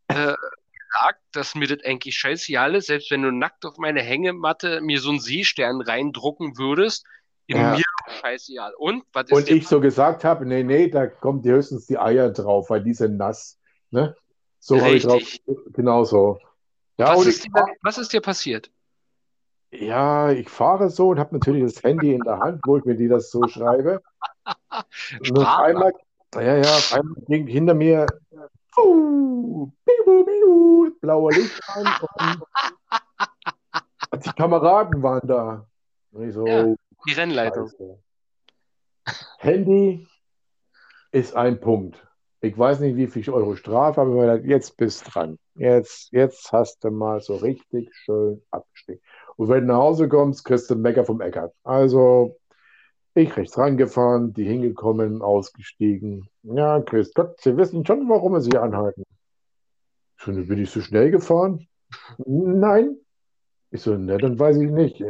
äh, gesagt, dass mir das eigentlich scheißegal ist, selbst wenn du nackt auf meine Hängematte mir so einen Seestern reindrucken würdest, in Ja. mir scheißegal. Und was ist Und ich so gesagt habe, nee, nee, da kommen die höchstens die Eier drauf, weil die sind nass. Ne? So habe ich drauf. Genau so. Ja, was, ist dir, was ist dir passiert? ja, ich fahre so und habe natürlich das Handy in der Hand, wo ich mir die das so schreibe. Und auf einmal, ja, ja, auf einmal ging hinter mir blauer Licht an und die Kameraden waren da. So, Ja, Die Rennleitung. Scheiße. Handy ist ein Punkt. Ich weiß nicht, wie viel Euro Strafe, aber gedacht, jetzt bist dran. Jetzt, jetzt hast du mal so richtig schön abgestiegen. Und wenn du nach Hause kommst, kriegst du einen Mecker vom Eckert. Also, ich rechts rangefahren, die hingekommen, ausgestiegen. Ja, Chris Gott, Sie wissen schon, warum wir Sie anhalten. Ich so, bin ich so schnell gefahren? Nein. Ich so, ne, dann weiß ich nicht.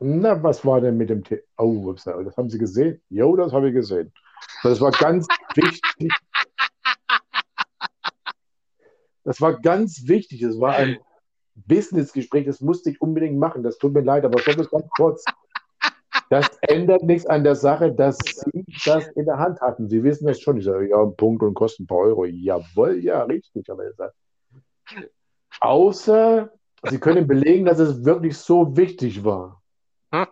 Na, was war denn mit dem T Oh, ups, das haben Sie gesehen? Jo, das habe ich gesehen. Das war ganz wichtig. Das war ganz wichtig. Es war ein Businessgespräch, das musste ich unbedingt machen. Das tut mir leid, aber schon bis ganz kurz. Das ändert nichts an der Sache, dass Sie das in der Hand hatten. Sie wissen das schon. Ich sage, ja, ein Punkt und kostet ein paar Euro. Jawohl, ja, richtig, aber er. Außer, Sie können belegen, dass es wirklich so wichtig war. Im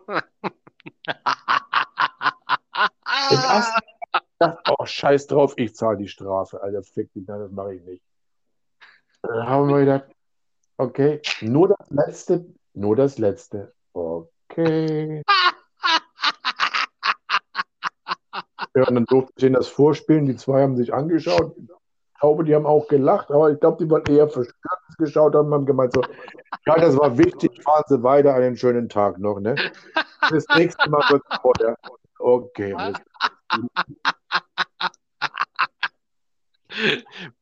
ersten oh, scheiß drauf, ich zahle die Strafe. Alter, fick dich, nein, das mache ich nicht. Dann haben wir gedacht, okay, nur das Letzte, nur das Letzte. Okay. Ja, und dann durfte ich ihnen das vorspielen. Die zwei haben sich angeschaut. Ich glaube, die haben auch gelacht, aber ich glaube, die waren eher verstört geschaut haben, haben gemeint so, ja, das war wichtig, fahren Sie weiter, einen schönen Tag noch, ne? Das nächste Mal wird vorher. Okay,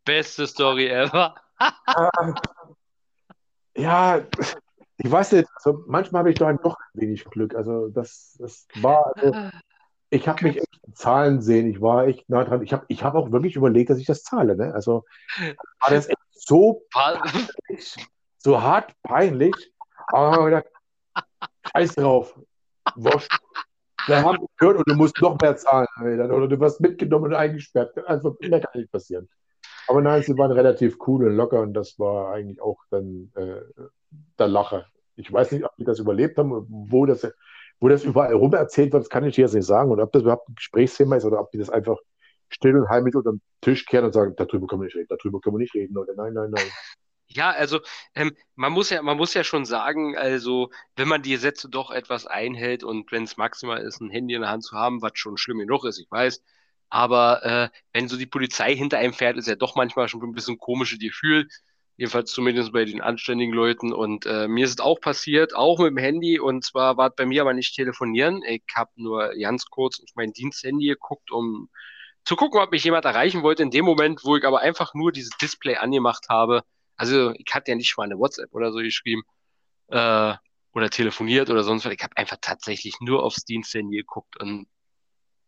Beste Story ever. Ah, ja, ich weiß nicht, also manchmal habe ich doch ein doch ein wenig Glück. Also das, das war, also ich habe mich echt in Zahlen sehen. Ich war echt nah dran. Ich habe ich hab auch wirklich überlegt, dass ich das zahle. Ne? Also war das echt so peinlich, so hart peinlich. Aber ich gedacht, scheiß drauf. Wurscht. Wir haben gehört und du musst noch mehr zahlen. Oder du wirst mitgenommen und eingesperrt. Also mehr kann nicht passieren. Aber nein, sie waren relativ cool und locker und das war eigentlich auch dann äh, der Lacher. Ich weiß nicht, ob die das überlebt haben, wo das, wo das überall rum erzählt wird, das kann ich jetzt nicht sagen. Und ob das überhaupt ein Gesprächsthema ist oder ob die das einfach still und heimlich unter den Tisch kehren und sagen, darüber können wir nicht reden, darüber können wir nicht reden. Oder nein, nein, nein. Ja, also ähm, man muss ja, man muss ja schon sagen, also wenn man die Sätze doch etwas einhält und wenn es maximal ist, ein Handy in der Hand zu haben, was schon schlimm genug ist, ich weiß, aber äh, wenn so die Polizei hinter einem fährt, ist ja doch manchmal schon ein bisschen komisches Gefühl, jedenfalls zumindest bei den anständigen Leuten. Und äh, mir ist es auch passiert, auch mit dem Handy, und zwar war es bei mir aber nicht telefonieren. Ich habe nur ganz kurz auf mein Diensthandy geguckt, um zu gucken, ob mich jemand erreichen wollte. In dem Moment, wo ich aber einfach nur dieses Display angemacht habe, also ich hatte ja nicht mal eine WhatsApp oder so geschrieben äh, oder telefoniert oder sonst was. Ich habe einfach tatsächlich nur aufs Diensthandy geguckt und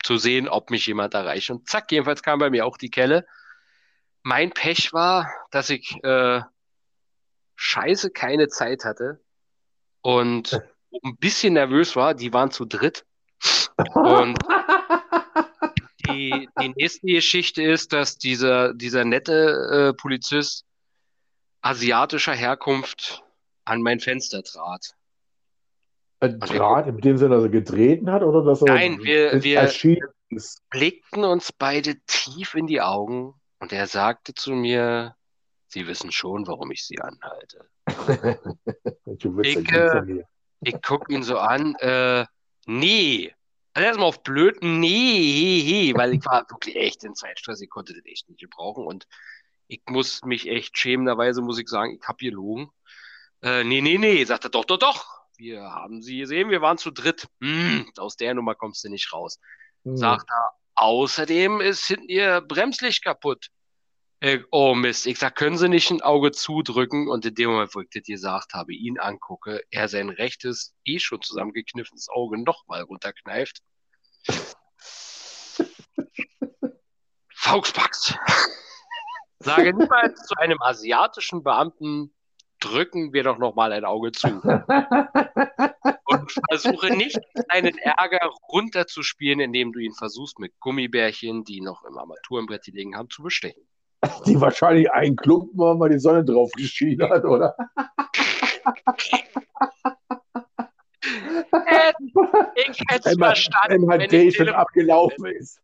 zu sehen, ob mich jemand erreicht. Und zack, jedenfalls kam bei mir auch die Kelle. Mein Pech war, dass ich äh, scheiße keine Zeit hatte, und ein bisschen nervös war, die waren zu dritt. Und die, die nächste Geschichte ist, dass dieser, dieser nette äh, Polizist asiatischer Herkunft an mein Fenster trat. Ein Draht in dem Sinne, dass er getreten hat oder dass er Nein, wir, wir blickten uns beide tief in die Augen und er sagte zu mir, Sie wissen schon, warum ich Sie anhalte. Ich, äh. Ich gucke ihn so an, äh, nee. Also erstmal auf blöd, nee, weil ich war wirklich echt in Zeitstress, ich konnte das echt nicht gebrauchen und ich muss mich echt schämenderweise, muss ich sagen, ich habe gelogen. Äh, nee, nee, nee, sagt er, doch, doch, doch. Wir haben sie gesehen, wir waren zu dritt. Hm, aus der Nummer kommst du nicht raus. Hm. Sagt er, außerdem ist hinten ihr Bremslicht kaputt. Äh, oh Mist, ich sag, können Sie nicht ein Auge zudrücken? Und in dem Moment, wo ich das gesagt habe, ihn angucke, er sein rechtes, eh schon zusammengekniffenes Auge nochmal runterkneift. Fauxpax. Sage niemals zu einem asiatischen Beamten, drücken wir doch nochmal ein Auge zu. Und versuche nicht, deinen Ärger runterzuspielen, indem du ihn versuchst, mit Gummibärchen, die noch im Armaturenbrett liegen haben, zu bestechen. Die wahrscheinlich einen Klumpen haben, weil die Sonne drauf geschienen hat, oder? Ich hätte es verstanden, einmal wenn Day schon abgelaufen ist.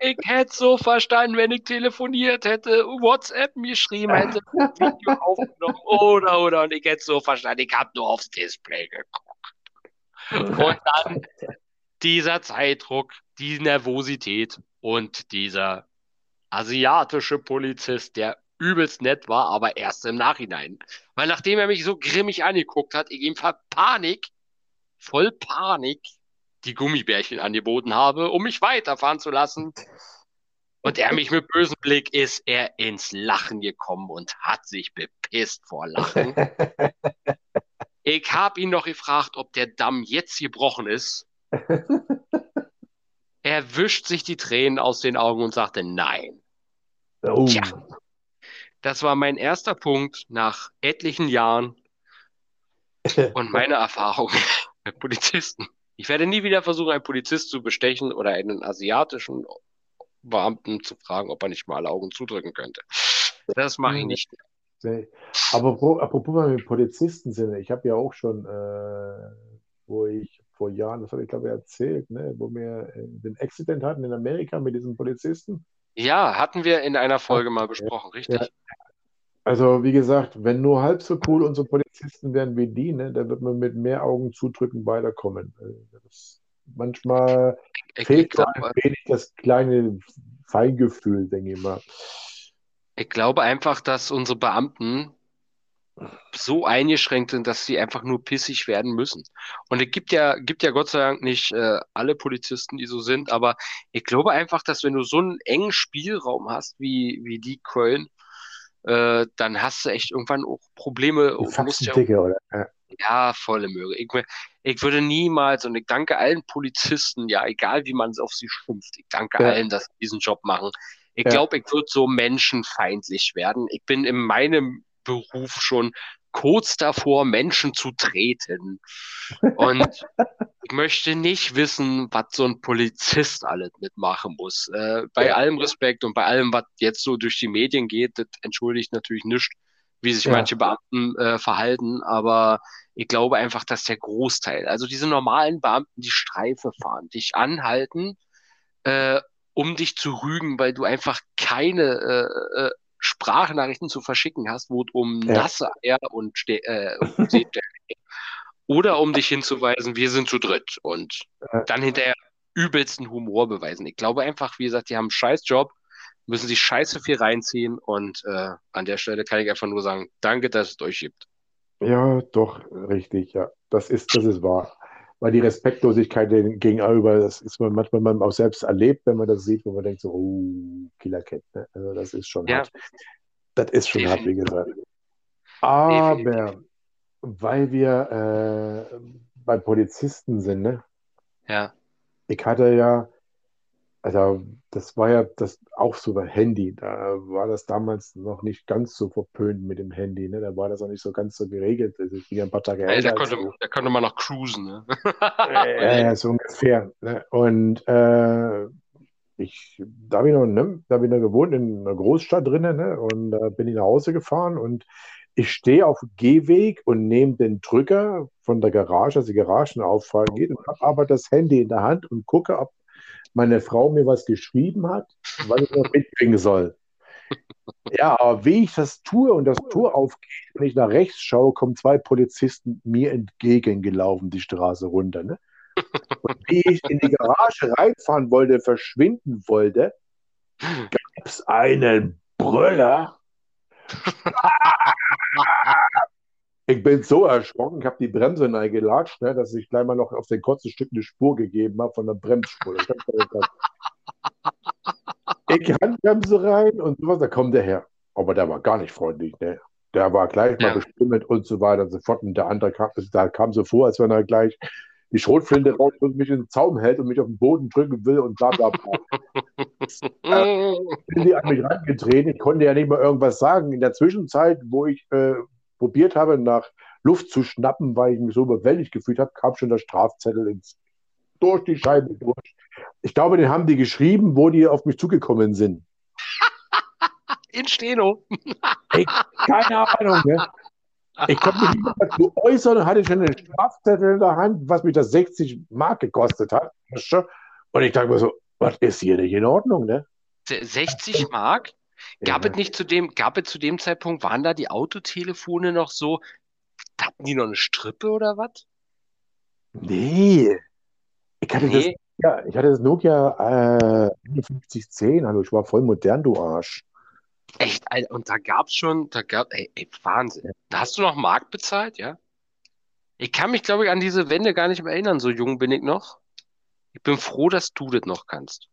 Ich hätte so verstanden, wenn ich telefoniert hätte, WhatsApp mir geschrieben hätte, Video aufgenommen oder oder und ich hätte so verstanden, ich habe nur aufs Display geguckt. Und dann dieser Zeitdruck, die Nervosität und dieser asiatische Polizist, der übelst nett war, aber erst im Nachhinein. Weil nachdem er mich so grimmig angeguckt hat, ich ihm vor Panik, voll Panik, die Gummibärchen angeboten habe, um mich weiterfahren zu lassen. Und er mich mit bösem Blick ist er ins Lachen gekommen und hat sich bepisst vor Lachen. Ich habe ihn noch gefragt, ob der Damm jetzt gebrochen ist. Er wischt sich die Tränen aus den Augen und sagte nein. Oh. Tja. Das war mein erster Punkt nach etlichen Jahren und meine Erfahrung mit Polizisten. Ich werde nie wieder versuchen, einen Polizist zu bestechen oder einen asiatischen Beamten zu fragen, ob er nicht mal alle Augen zudrücken könnte. Das mache ich nicht. Nee. Aber apropos, apropos wir mit Polizisten sind, ich habe ja auch schon, äh, wo ich vor Jahren, das habe ich glaube ich erzählt, ne, wo wir äh, den Accident hatten in Amerika mit diesem Polizisten. Ja, hatten wir in einer Folge mal besprochen, richtig? Ja. Also wie gesagt, wenn nur halb so cool unsere Polizisten wären wie die, ne, dann wird man mit mehr Augen zudrücken weiterkommen. Äh, Das, manchmal Ich, fehlt glaube, ein wenig das kleine Feingefühl, denke ich mal. ich glaube einfach, dass unsere Beamten so eingeschränkt sind, dass sie einfach nur pissig werden müssen. Und es gibt ja, gibt ja Gott sei Dank nicht äh, alle Polizisten, die so sind, aber ich glaube einfach, dass wenn du so einen engen Spielraum hast, wie, wie die Köln, äh, dann hast du echt irgendwann auch Probleme. Du musst ja, dicke, oder? Ja. ja, volle Möhre. Ich, ich würde niemals, und ich danke allen Polizisten, ja, egal wie man auf sie schimpft, ich danke Ja. allen, dass sie diesen Job machen. Ich Ja. glaube, ich würde so menschenfeindlich werden. Ich bin in meinem Beruf schon kurz davor, Menschen zu treten. Und ich möchte nicht wissen, was so ein Polizist alles mitmachen muss. Äh, bei Ja. allem Respekt und bei allem, was jetzt so durch die Medien geht, das entschuldigt natürlich nicht, wie sich Ja. manche Beamten äh, verhalten, aber ich glaube einfach, dass der Großteil, also diese normalen Beamten, die Streife fahren, dich anhalten, äh, um dich zu rügen, weil du einfach keine äh, äh, Sprachnachrichten zu verschicken hast, wo es um Ja. nasse Eier und, Ste äh, und. Oder um dich hinzuweisen, wir sind zu dritt und dann hinterher übelsten Humor beweisen. Ich glaube einfach, wie gesagt, die haben einen scheiß Job, müssen sich scheiße viel reinziehen und äh, an der Stelle kann ich einfach nur sagen, danke, dass es euch gibt. Ja, doch, richtig, ja. Das ist, das ist wahr. Weil die Respektlosigkeit gegenüber, das ist man manchmal man auch selbst erlebt, wenn man das sieht, wo man denkt so, oh, Killer Cat, ne? Also das ist schon Ja. hart. Das ist schon hart, wie gesagt. Aber weil wir äh, bei Polizisten sind, ne? Ja, Ich hatte ja Also, das war ja das auch so bei Handy. Da war das damals noch nicht ganz so verpönt mit dem Handy. Ne? Da war das auch nicht so ganz so geregelt. Das ist wieder ein paar Tage Ey, älter da, konnte, da konnte man noch cruisen, ne? Ja, ja, so ungefähr. Ne? Und äh, ich, da habe ich noch, ne, da habe ich noch gewohnt in einer Großstadt drinnen, ne? Und da bin ich nach Hause gefahren und ich stehe auf dem Gehweg und nehme den Drücker von der Garage, also die Garagenauffahrt geht, und habe aber das Handy in der Hand und gucke, ob meine Frau mir was geschrieben hat, was ich noch mitbringen soll. Ja, aber wie ich das tue und das Tor aufgeht, wenn ich nach rechts schaue, kommen zwei Polizisten mir entgegengelaufen, die Straße runter. Ne? Und wie ich in die Garage reinfahren wollte, verschwinden wollte, gab es einen Brüller. Ich bin so erschrocken, ich habe die Bremse reingelatscht, ne, dass ich gleich mal noch auf den kurzen Stück eine Spur gegeben habe von der Bremsspur. Sagen. Ich Handbremse rein und sowas, da kommt der her. Aber der war gar nicht freundlich, ne? Der war gleich mal Ja. bestimmend und so weiter und so fort. Und der andere kam, da kam so vor, als wenn er gleich die Schrotflinte raus und mich in den Zaum hält und mich auf den Boden drücken will und bla bla bla. Sind die an mich rangetreten. Ich konnte ja nicht mal irgendwas sagen. In der Zwischenzeit, wo ich äh, probiert habe, nach Luft zu schnappen, weil ich mich so überwältigt gefühlt habe, kam schon der Strafzettel ins, durch die Scheibe durch. Ich glaube, den haben die geschrieben, wo die auf mich zugekommen sind. In Steno. Ey, keine Ahnung. Ne? Ich konnte mich nicht mehr dazu äußern, hatte schon einen Strafzettel in der Hand, was mich das 60 Mark gekostet hat. Und ich dachte mir so, was ist hier nicht in Ordnung, ne? 60 Mark? Gab Ja. es nicht zu dem, gab es zu dem Zeitpunkt, waren da die Autotelefone noch so, hatten die noch eine Strippe oder was? Nee. Ich hatte das, Nee. ja, ich hatte das Nokia äh, 5110, hallo, ich war voll modern, du Arsch. Echt, Alter, und da gab's schon, da gab, ey, ey, Wahnsinn. Da hast du noch Mark bezahlt, ja? Ich kann mich, glaube ich, an diese Wende gar nicht mehr erinnern, so jung bin ich noch. Ich bin froh, dass du das noch kannst.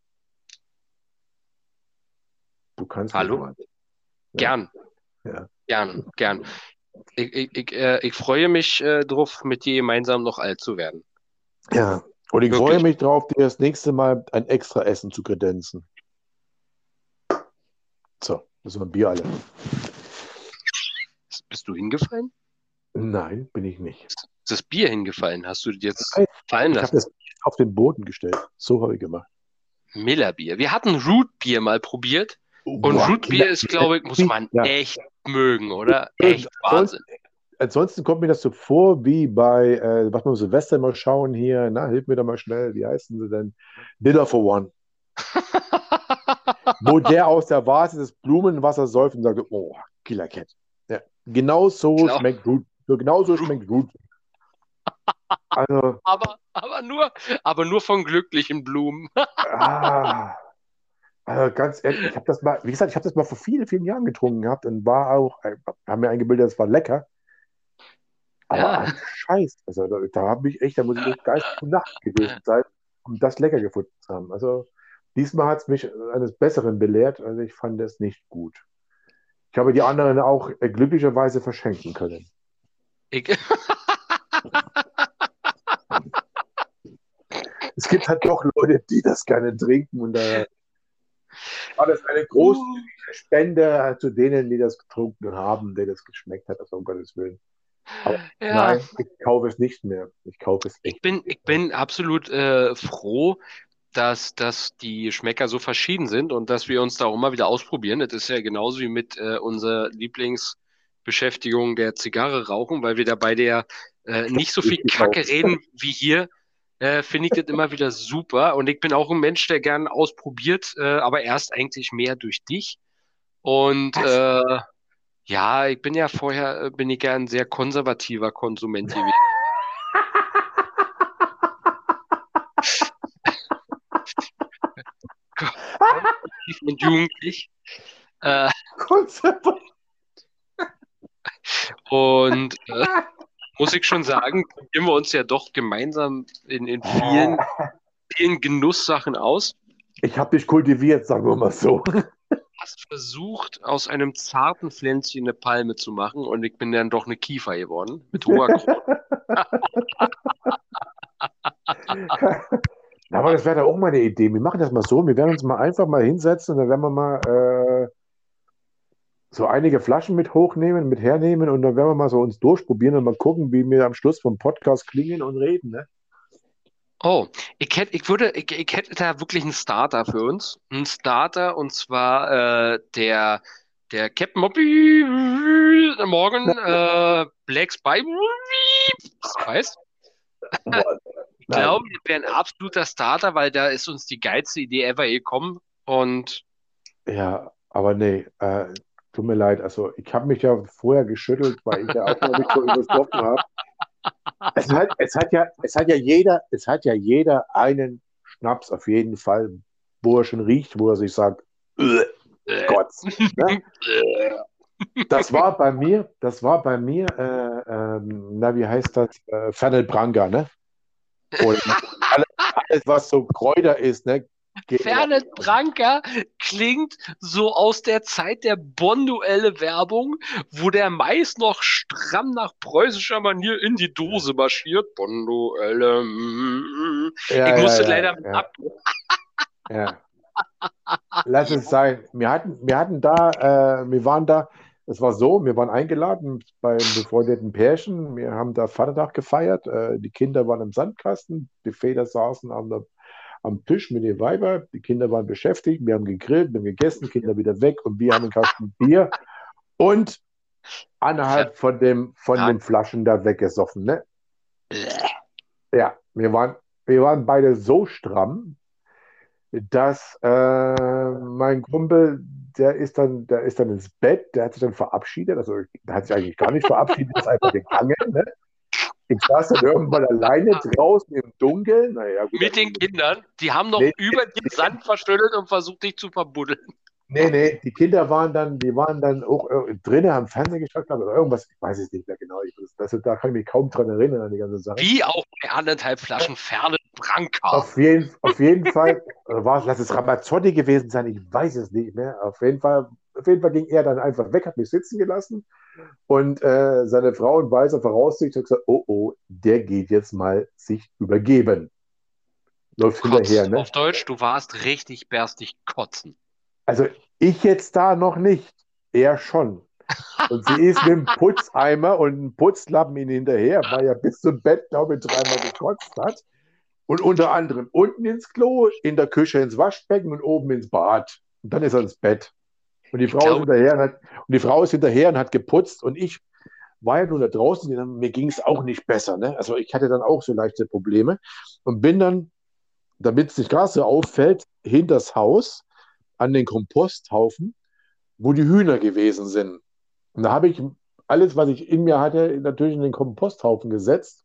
Du kannst Hallo? Ja. Gern. Ja. Gern, gern. Ich, ich, ich, äh, ich freue mich äh, drauf, mit dir gemeinsam noch alt zu werden. Ja. Und ich Wirklich. freue mich drauf, dir das nächste Mal ein extra Essen zu kredenzen. So, das war ein Bier alle. Bist du hingefallen? Nein, bin ich nicht. Ist das Bier hingefallen? Hast du das jetzt Nein, fallen Ich habe lassen? das auf den Boden gestellt. So habe ich gemacht. Millerbier. Wir hatten Rootbier mal probiert. Und Boah, Rootbier ist, glaube ich, muss man Ja. echt mögen, oder? Echt Wahnsinn. Ansonsten kommt mir das so vor, wie bei, äh, was wir Silvester mal schauen hier, na, hilf mir da mal schnell, wie heißen sie denn? Dinner for One. Wo der aus der Vase das Blumenwasser säuft und sagt, oh, Killer Cat. Ja, genau so Klar. schmeckt Root. So genau so schmeckt Root. Also, Aber, aber nur, aber nur von glücklichen Blumen. ah, also ganz ehrlich, ich habe das mal, wie gesagt, ich habe das mal vor vielen, vielen Jahren getrunken gehabt und war auch, haben mir eingebildet, es war lecker. Aber Ja. Scheiß, also da, da habe ich echt, da muss ich echt geistig Nacht gewesen sein, um das lecker gefunden zu haben. Also diesmal hat es mich eines Besseren belehrt, also ich fand es nicht gut. Ich habe die anderen auch äh, glücklicherweise verschenken können. Ich, Es gibt halt doch Leute, die das gerne trinken und da war das eine großzügige Spende zu denen, die das getrunken haben, denen das geschmeckt hat, also um Gottes Willen. ja. Nein, ich kaufe es nicht mehr. Ich kaufe es Ich echt bin, nicht ich bin absolut äh, froh, dass, dass die Geschmäcker so verschieden sind und dass wir uns da auch immer wieder ausprobieren. Das ist ja genauso wie mit äh, unserer Lieblingsbeschäftigung der Zigarre rauchen, weil wir da bei der äh, nicht so viel Ich Kacke reden wie hier. Äh, finde ich das immer wieder super. Und ich bin auch ein Mensch, der gern ausprobiert, äh, aber erst eigentlich mehr durch dich. Und äh, ja, ich bin ja vorher, äh, bin ich ja ein sehr konservativer Konsument gewesen. konservativ und jugendlich. Äh, Konservativ. und muss ich schon sagen, probieren wir uns ja doch gemeinsam in, in vielen, vielen Genusssachen aus. Ich habe dich kultiviert, sagen wir mal so. Hast versucht, aus einem zarten Pflänzchen eine Palme zu machen und ich bin dann doch eine Kiefer geworden mit hoher Krone. Aber das wäre doch auch mal eine Idee. Wir machen das mal so. Wir werden uns mal einfach mal hinsetzen und dann werden wir mal äh, so einige Flaschen mit hochnehmen, mit hernehmen und dann werden wir mal so uns durchprobieren und mal gucken, wie wir am Schluss vom Podcast klingen und reden. Ne? Oh, ich hätte, ich würde, ich, ich hätte da wirklich einen Starter für uns. Einen Starter und zwar äh, der, der Captain Moppy morgen äh, Black Spy. Weißt? Ich glaube, das wäre ein absoluter Starter, weil da ist uns die geilste Idee ever gekommen. Und Ja, aber nee, äh, tut mir leid. Also ich habe mich ja vorher geschüttelt, weil ich ja auch noch nicht so überstoffen habe. Es hat, es hat ja, es hat ja jeder, es hat ja jeder einen Schnaps auf jeden Fall, wo er schon riecht, wo er sich sagt, "Ugh, Gott. Ne? Das war bei mir, das war bei mir, äh, ähm, na, wie heißt das? Äh, Fernel Branca, ne? Und alles, alles, was so Kräuter ist, ne? Fernet Branca klingt so aus der Zeit der Bonduelle Werbung, wo der Mais noch stramm nach preußischer Manier in die Dose marschiert. Bonduelle. mm. Ja, ich musste ja, leider ja. ab. Ja. Lass es sein. Wir hatten, wir hatten da, äh, wir waren da, es war so, wir waren eingeladen beim befreundeten Pärchen. Wir haben da Vatertag gefeiert. Äh, die Kinder waren im Sandkasten, die Väter saßen an der, am Tisch mit den Weibern. Die Kinder waren beschäftigt. Wir haben gegrillt, wir haben gegessen, Kinder wieder weg und wir haben einen Kasten Bier und anderthalb von dem, von den Flaschen da weggesoffen. Ne? Ja, wir waren, wir waren beide so stramm, dass äh, mein Kumpel, der ist dann, der ist dann ins Bett, der hat sich dann verabschiedet, also der hat sich eigentlich gar nicht verabschiedet, ist einfach gegangen. Ne? Ich saß dann irgendwann alleine draußen im Dunkeln. Naja, gut, Mit den Kindern, die haben noch Nee. über den Sand verschüttet und versucht, dich zu verbuddeln. Nee, nee, die Kinder waren dann, die waren dann auch äh, drinnen, haben Fernsehen geschaut, glaube ich, oder irgendwas, ich weiß es nicht mehr genau. Ich, das, da kann ich mich kaum dran erinnern an die ganze Sache. Wie auch bei anderthalb Flaschen Fernet Branca. Auf jeden, auf jeden Fall äh, war es, lass es Ramazzotti gewesen sein, ich weiß es nicht mehr. Auf jeden Fall, auf jeden Fall ging er dann einfach weg, hat mich sitzen gelassen und äh, seine Frau in weißer Voraussicht hat gesagt, oh oh, der geht jetzt mal sich übergeben. Läuft hinterher, Kotzt. ne? Auf Deutsch, du warst richtig berstig kotzen. Also ich jetzt da noch nicht, er schon. Und sie ist mit dem Putzeimer und einem Putzlappen ihn hinterher, weil er bis zum Bett, glaube ich, dreimal gekotzt hat. Und unter anderem unten ins Klo, in der Küche ins Waschbecken und oben ins Bad. Und dann ist er ins Bett. Und die Frau, ist, hinterher und hat, und die Frau ist hinterher und hat geputzt. Und ich war ja nur da draußen, mir ging es auch nicht besser. Ne? Also ich hatte dann auch so leichte Probleme und bin dann, damit es nicht gar so auffällt, hinters Haus an den Komposthaufen, wo die Hühner gewesen sind. Und da habe ich alles, was ich in mir hatte, natürlich in den Komposthaufen gesetzt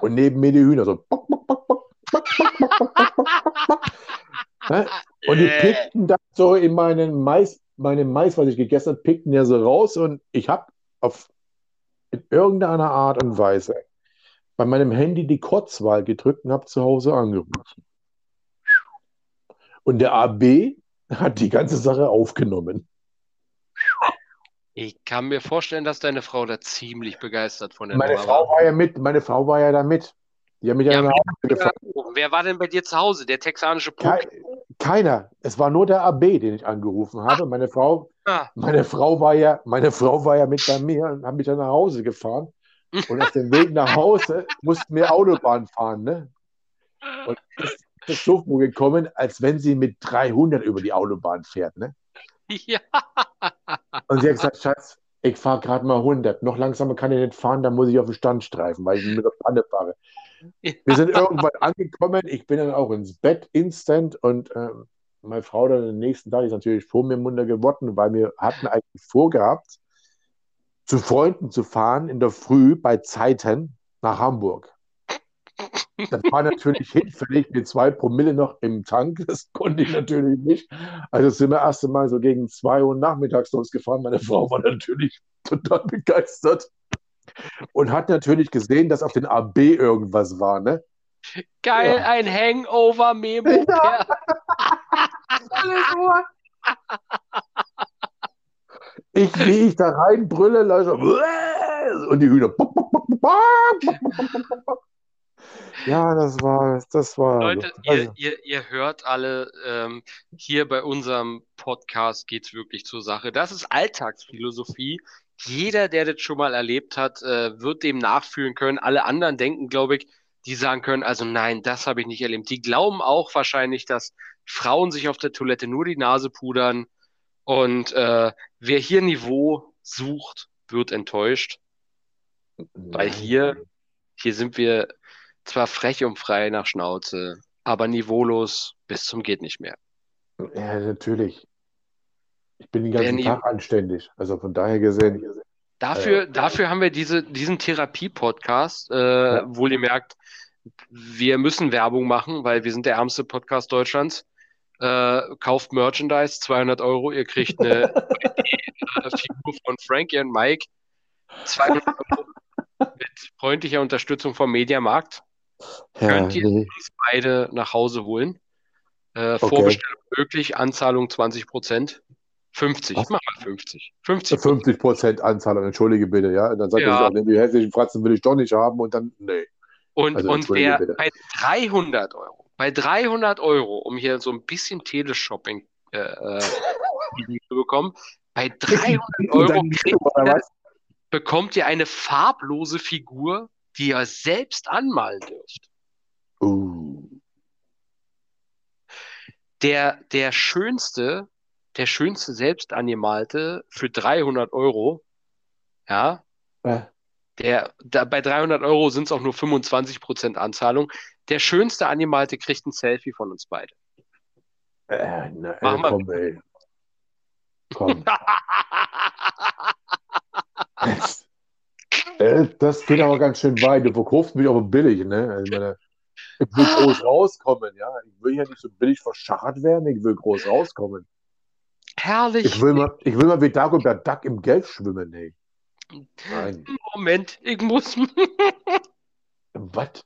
und neben mir die Hühner so. bock, bock, bock, bock, bock, bock, bock, bock, bock, bock, bock. Ne? Und die Äh. pickten da so in meinen Mais, meinem Mais, was ich gegessen habe, pickten ja so raus und ich habe auf in irgendeiner Art und Weise bei meinem Handy die Kurzwahl gedrückt und habe zu Hause angerufen. Und der AB hat die ganze Sache aufgenommen. Ich kann mir vorstellen, dass deine Frau da ziemlich begeistert von der Meine Nummer Frau war ja mit, meine Frau war ja da mit. Die haben mich ja, Ja, gefahren. Wer war denn bei dir zu Hause? Der texanische Puk? Keiner. Es war nur der AB, den ich angerufen habe. Meine Frau, Ah, meine Frau war ja, meine Frau war ja mit bei mir und hat mich dann nach Hause gefahren. Und auf dem Weg nach Hause mussten wir Autobahn fahren, ne? Und ist das so gekommen, als wenn sie mit 300 über die Autobahn fährt, ne? ja. Und sie hat gesagt, Schatz, ich fahre gerade mal 100. Noch langsamer kann ich nicht fahren, dann muss ich auf den Stand streifen, weil ich mit der Panne fahre. Wir sind irgendwann angekommen. Ich bin dann auch ins Bett instant und ähm, meine Frau dann den nächsten Tag ist natürlich vor mir munter geworden, weil wir hatten eigentlich vorgehabt, zu Freunden zu fahren in der Früh bei Zeiten nach Hamburg. Das war natürlich hinfällig mit zwei Promille noch im Tank. Das konnte ich natürlich nicht. Also sind wir erst einmal so gegen zwei Uhr nachmittags losgefahren. Meine Frau war natürlich total begeistert und hat natürlich gesehen, dass auf den AB irgendwas war. Ne? Geil, Ja. ein Hangover-Memo. Ja. Ich, wie ich da reinbrülle, leise, und die Hühner. Ja, das war, das war. Leute, also, ihr, ihr, ihr hört alle, ähm, hier bei unserem Podcast geht's wirklich zur Sache. Das ist Alltagsphilosophie. Jeder, der das schon mal erlebt hat, äh, wird dem nachfühlen können. Alle anderen denken, glaube ich, die sagen können, also nein, das habe ich nicht erlebt. Die glauben auch wahrscheinlich, dass Frauen sich auf der Toilette nur die Nase pudern. Und äh, wer hier Niveau sucht, wird enttäuscht. Weil hier, hier sind wir zwar frech und frei nach Schnauze, aber niveaulos bis zum geht nicht mehr. Ja, natürlich. Ich bin den ganzen Tag anständig. Also von daher gesehen. Dafür, dafür haben wir diese, diesen Therapie-Podcast, äh, wohlgemerkt, wir müssen Werbung machen, weil wir sind der ärmste Podcast Deutschlands. Äh, kauft Merchandise, 200 Euro, ihr kriegt eine äh, Figur von Frankie und Mike, 200 Euro mit freundlicher Unterstützung vom Mediamarkt. Ja, Könnt ihr nee. uns beide nach Hause holen. Äh, Vorbestellung möglich, Anzahlung 20 Prozent. 50, Was? mach mal 50. 50 50 Prozent Anzahlung, entschuldige bitte, ja. Und dann sagt Ja. er die hässlichen Fratzen will ich doch nicht haben und dann, nee. Und, Also, und wer bitte. bei 300 Euro, bei 300 Euro, um hier so ein bisschen Teleshopping äh, äh, zu bekommen, bei 300 Euro kriegt bekommt ihr eine farblose Figur, die ihr selbst anmalen dürft. Uh, Der, der schönste, der schönste selbst angemalte für 300 Euro, ja, äh, Der, da, bei 300 Euro sind es auch nur 25% Anzahlung. Der schönste Animalte kriegt ein Selfie von uns beide. äh, na, äh, Mach mal. komm, ey. Komm. Äh, das geht aber ganz schön weit. Du verkaufst mich aber billig, ne? Also, meine, ich will groß rauskommen, ja. Ich will ja nicht so billig verschachert werden, ich will groß rauskommen. Herrlich. Ich will mal, ich will mal wie Dagobert Duck im Geld schwimmen, ey. Nein. Moment, ich muss. Was?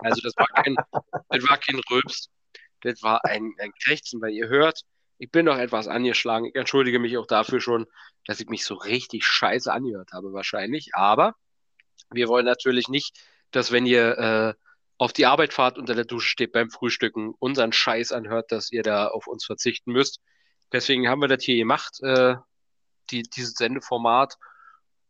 Also, das war kein, das war kein Rülps. Das war ein, ein Krächzen, weil ihr hört, ich bin noch etwas angeschlagen. Ich entschuldige mich auch dafür schon, dass ich mich so richtig scheiße angehört habe, wahrscheinlich. Aber wir wollen natürlich nicht, dass wenn ihr äh, auf die Arbeit fahrt, unter der Dusche steht beim Frühstücken, unseren Scheiß anhört, dass ihr da auf uns verzichten müsst. Deswegen haben wir das hier gemacht, äh, die, dieses Sendeformat.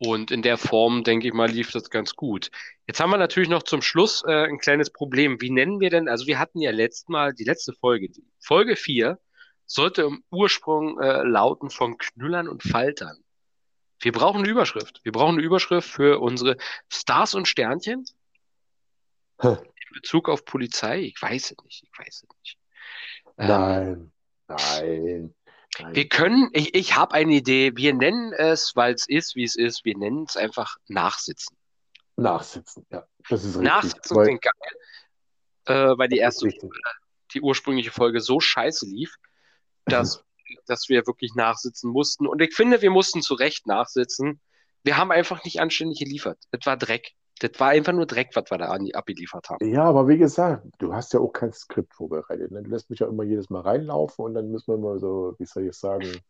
Und in der Form, denke ich mal, lief das ganz gut. Jetzt haben wir natürlich noch zum Schluss äh, ein kleines Problem. Wie nennen wir denn, also wir hatten ja letztes Mal die letzte Folge, die Folge 4, sollte im Ursprung äh, lauten von Knüllern und Faltern. Wir brauchen eine Überschrift. Wir brauchen eine Überschrift für unsere Stars und Sternchen. Bezug auf Polizei. Ich weiß es nicht. Ich weiß es nicht. Ähm, Nein. Nein. Nein. Wir können, ich, ich habe eine Idee. Wir nennen es, weil es ist, wie es ist, wir nennen es einfach Nachsitzen. Nachsitzen, ja. Das ist richtig. Nachsitzen Weil- klingt geil, äh, weil die erste, die ursprüngliche Folge so scheiße lief, dass, dass wir wirklich nachsitzen mussten. Und ich finde, wir mussten zu Recht nachsitzen. Wir haben einfach nicht anständig geliefert. Das war Dreck. Das war einfach nur Dreck, was wir da an, abgeliefert haben. Ja, aber wie gesagt, du hast ja auch kein Skript vorbereitet. Ne? Du lässt mich ja immer jedes Mal reinlaufen und dann müssen wir immer so, wie soll ich sagen,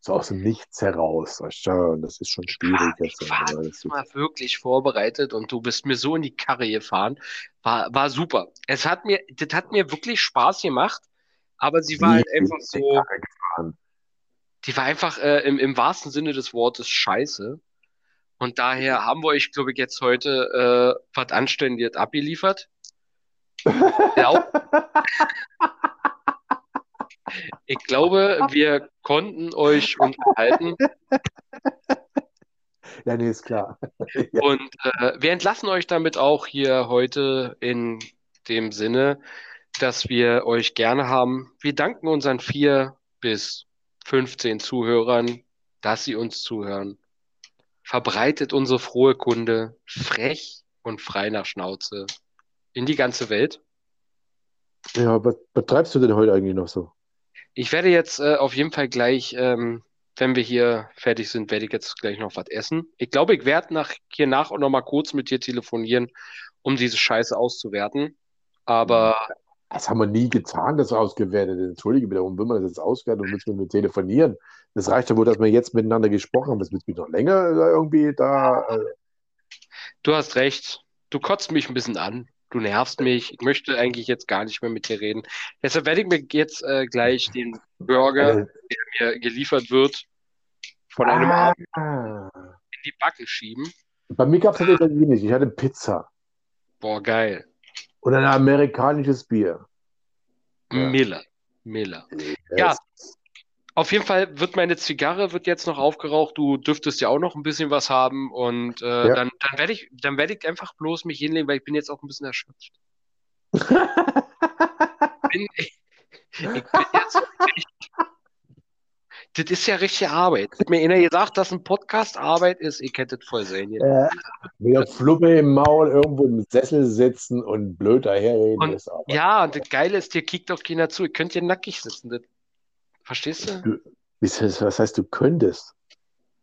so aus dem Nichts heraus. Weißt du, und das ist schon schwierig jetzt. Ich war diesmal wirklich vorbereitet und du bist mir so in die Karre gefahren. War, war super. Es hat mir, das hat mir wirklich Spaß gemacht, aber sie war halt einfach so, die war einfach äh, im, im wahrsten Sinne des Wortes scheiße. Und daher haben wir euch, glaube ich, jetzt heute äh, was Anständiges abgeliefert. Ja, ich glaube, wir konnten euch unterhalten. Ja, nee, ist klar. Ja. Und äh, wir entlassen euch damit auch hier heute in dem Sinne, dass wir euch gerne haben. Wir danken unseren vier bis 15 Zuhörern, dass sie uns zuhören. Verbreitet unsere frohe Kunde frech und frei nach Schnauze in die ganze Welt. Ja, was, was treibst du denn heute eigentlich noch so? Ich werde jetzt äh, auf jeden Fall gleich, ähm, wenn wir hier fertig sind, werde ich jetzt gleich noch was essen. Ich glaube, ich werde nach, hier nach und noch mal kurz mit dir telefonieren, um diese Scheiße auszuwerten. Aber Das haben wir nie getan, das ausgewertet. Entschuldige bitte, warum will man das jetzt auswerten und müssen wir telefonieren? Das reicht ja wohl, dass wir jetzt miteinander gesprochen haben. Das wird mich noch länger äh, irgendwie da. Äh, du hast recht. Du kotzt mich ein bisschen an. Du nervst mich. Ich möchte eigentlich jetzt gar nicht mehr mit dir reden. Deshalb werde ich mir jetzt äh, gleich den Burger, Äh, der mir geliefert wird, von einem ah, Abend in die Backe schieben. bei mir gab es das Italienisch. Ich hatte Pizza Boah, geil. Und ein amerikanisches Bier. Miller. Miller. Ja. Auf jeden Fall wird meine Zigarre wird jetzt noch aufgeraucht. Du dürftest ja auch noch ein bisschen was haben und äh, Ja. dann, dann werde ich, dann werde ich einfach bloß mich hinlegen, weil ich bin jetzt auch ein bisschen erschöpft. Bin, ich, ich bin jetzt echt, das ist ja richtige Arbeit. Hat mir einer gesagt, dass ein Podcast Arbeit ist. Ich hätte es voll sehen. äh, mit der Fluppe im Maul irgendwo im Sessel sitzen und blöd daherreden Und- ist aber. Ja, und das Geile ist, dir kickt auch keiner zu. Ihr könnt hier nackig sitzen. Das, verstehst du? Was heißt- was heißt, du könntest?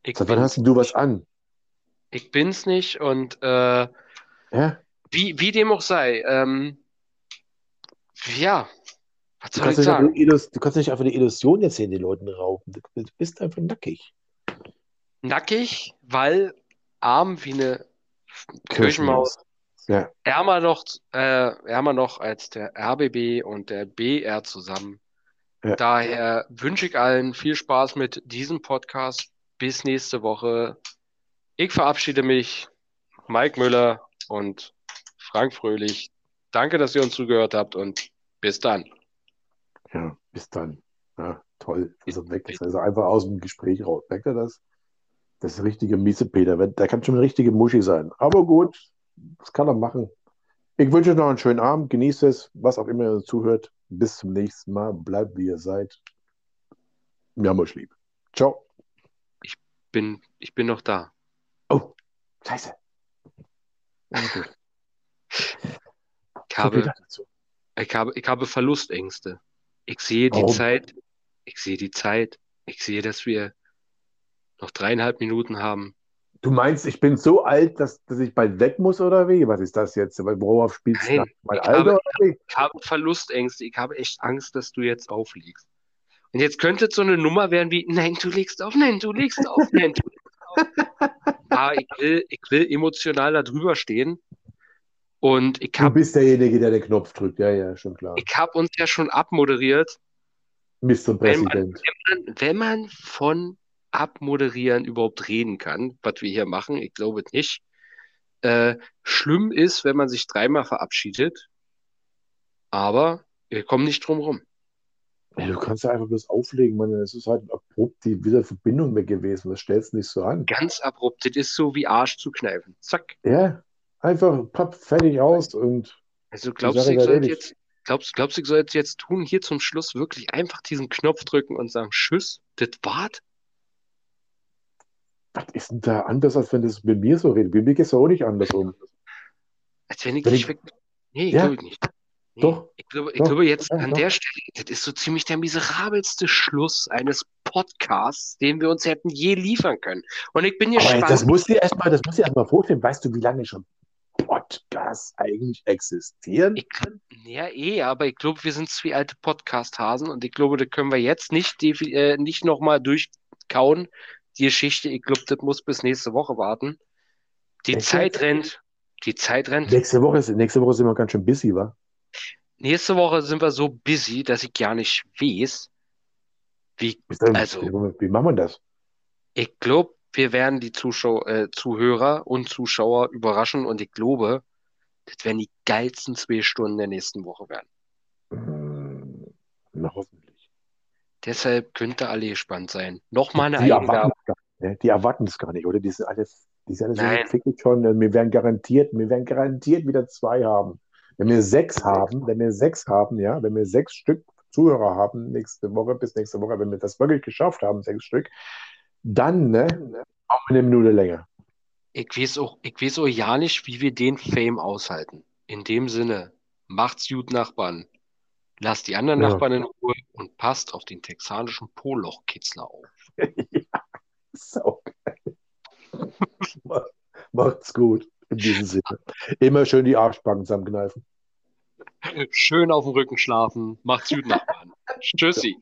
Ich, Seit wann hast du was an? ich bin's nicht und äh, Ja? Wie, wie dem auch sei. Ähm, ja, was Du soll kannst, ich nicht einfach sagen? du kannst nicht einfach die Illusion jetzt hier den Leuten rauben. Du du bist einfach nackig. Nackig, weil arm wie eine Kirchenmaus, Ja. ärmer noch, äh, ärmer noch als der RBB und der BR zusammen. Ja. Daher wünsche ich allen viel Spaß mit diesem Podcast. Bis nächste Woche. Ich verabschiede mich, Mike Müller und Frank Fröhlich. Danke, dass ihr uns zugehört habt und bis dann. Ja, bis dann. Ja, toll. Ist er weg. Ist also einfach aus dem Gespräch raus. Merkt er das? Das ist richtige Miesepeter. Der kann schon eine richtige Muschi sein. Aber gut, das kann er machen. Ich wünsche euch noch einen schönen Abend. Genießt es, was auch immer ihr zuhört. Bis zum nächsten Mal. Bleibt wie ihr seid. Wir haben euch lieb. Ciao. Bin, ich bin noch da. Oh, scheiße. Okay. Ich habe. Ich habe, ich habe Verlustängste. Ich sehe die Warum? Zeit, ich sehe die Zeit, ich sehe, dass wir noch dreieinhalb Minuten haben. Du meinst, ich bin so alt, dass, dass ich bald weg muss oder wie? Was ist das jetzt? Worauf spielst du? Nein? Mein ich Alter habe-? Ich habe Verlustängste, ich habe echt Angst, dass du jetzt aufliegst. Und jetzt könnte es so eine Nummer werden wie, nein, du legst auf, nein, du legst auf, nein, du legst auf. Aber ich will, ich will emotional da drüber stehen. Und ich Du habe bist derjenige, der den Knopf drückt. Ja, ja, schon klar. ich hab uns ja schon abmoderiert. Mr. Wenn man- Präsident. man, wenn man von Abmoderieren überhaupt reden kann, was wir hier machen, ich glaube nicht. Äh, schlimm ist, wenn man sich dreimal verabschiedet, aber wir kommen nicht drum rum. Ja, du kannst ja einfach bloß auflegen, Mann. Es ist halt abrupt die wieder Verbindung weg gewesen. Das stellst du nicht so an. Ganz abrupt, das ist so wie Arsch zu kneifen. Zack. Ja, einfach papp, fertig aus und Also glaubst du, ich soll jetzt, glaubst, glaubst du, ich soll jetzt, jetzt tun, hier zum Schluss wirklich einfach diesen Knopf drücken und sagen, Tschüss, das war's? was ist denn da anders, als wenn das mit mir so redet? Mit mir geht es auch nicht anders um. Als wenn ich dich ich- weg. Nee, Ja. glaube ich nicht. Nee, Doch. Ich glaube, ich Doch. glaube jetzt Ja, an doch. der Stelle, das ist so ziemlich der miserabelste Schluss eines Podcasts, den wir uns hätten je liefern können. Und ich bin Aber gespannt. das musst du dir erstmal, das dir erstmal vorstellen. Weißt du, wie lange schon Podcasts eigentlich existieren? Ich, ja, eh, aber ich glaube, wir sind zwei alte Podcast-Hasen und ich glaube, da können wir jetzt nicht, äh, nicht nochmal durchkauen. Die Geschichte, ich glaube, das muss bis nächste Woche warten. Die Echt Zeit rennt. Die Zeit rennt. Nächste Woche, ist, nächste Woche sind wir ganz schön busy, wa? Nächste Woche sind wir so busy, dass ich gar nicht weiß, wie Also- wie, wie machen wir das? Ich glaube, wir werden die Zuschau äh, Zuhörer und Zuschauer überraschen und ich glaube, das werden die geilsten zwei Stunden der nächsten Woche werden. Hm, Na, hoffentlich. Deshalb könnte alle gespannt sein. Nochmal eine Die Eigenwerbung. nicht, ne? Die erwarten es gar nicht, oder? Die sind alle, die sind alle so Nein. schon. äh, Wir werden garantiert, wir werden garantiert wieder zwei haben. Wenn wir sechs haben, wenn wir sechs haben, ja, wenn wir sechs Stück Zuhörer haben nächste Woche, bis nächste Woche, wenn wir das wirklich geschafft haben, sechs Stück, dann, ne, auch eine Minute länger. Ich weiß auch, ich weiß auch ja nicht, wie wir den Fame aushalten. In dem Sinne, macht's gut, Nachbarn. Lasst die anderen Ja. Nachbarn in Ruhe und passt auf den texanischen Polochkitzler auf. So geil. Macht's gut. In diesem Sinne. Immer schön die Arschbacken zusammenkneifen. Schön auf dem Rücken schlafen. Macht's gut, Nachbarn. Tschüssi.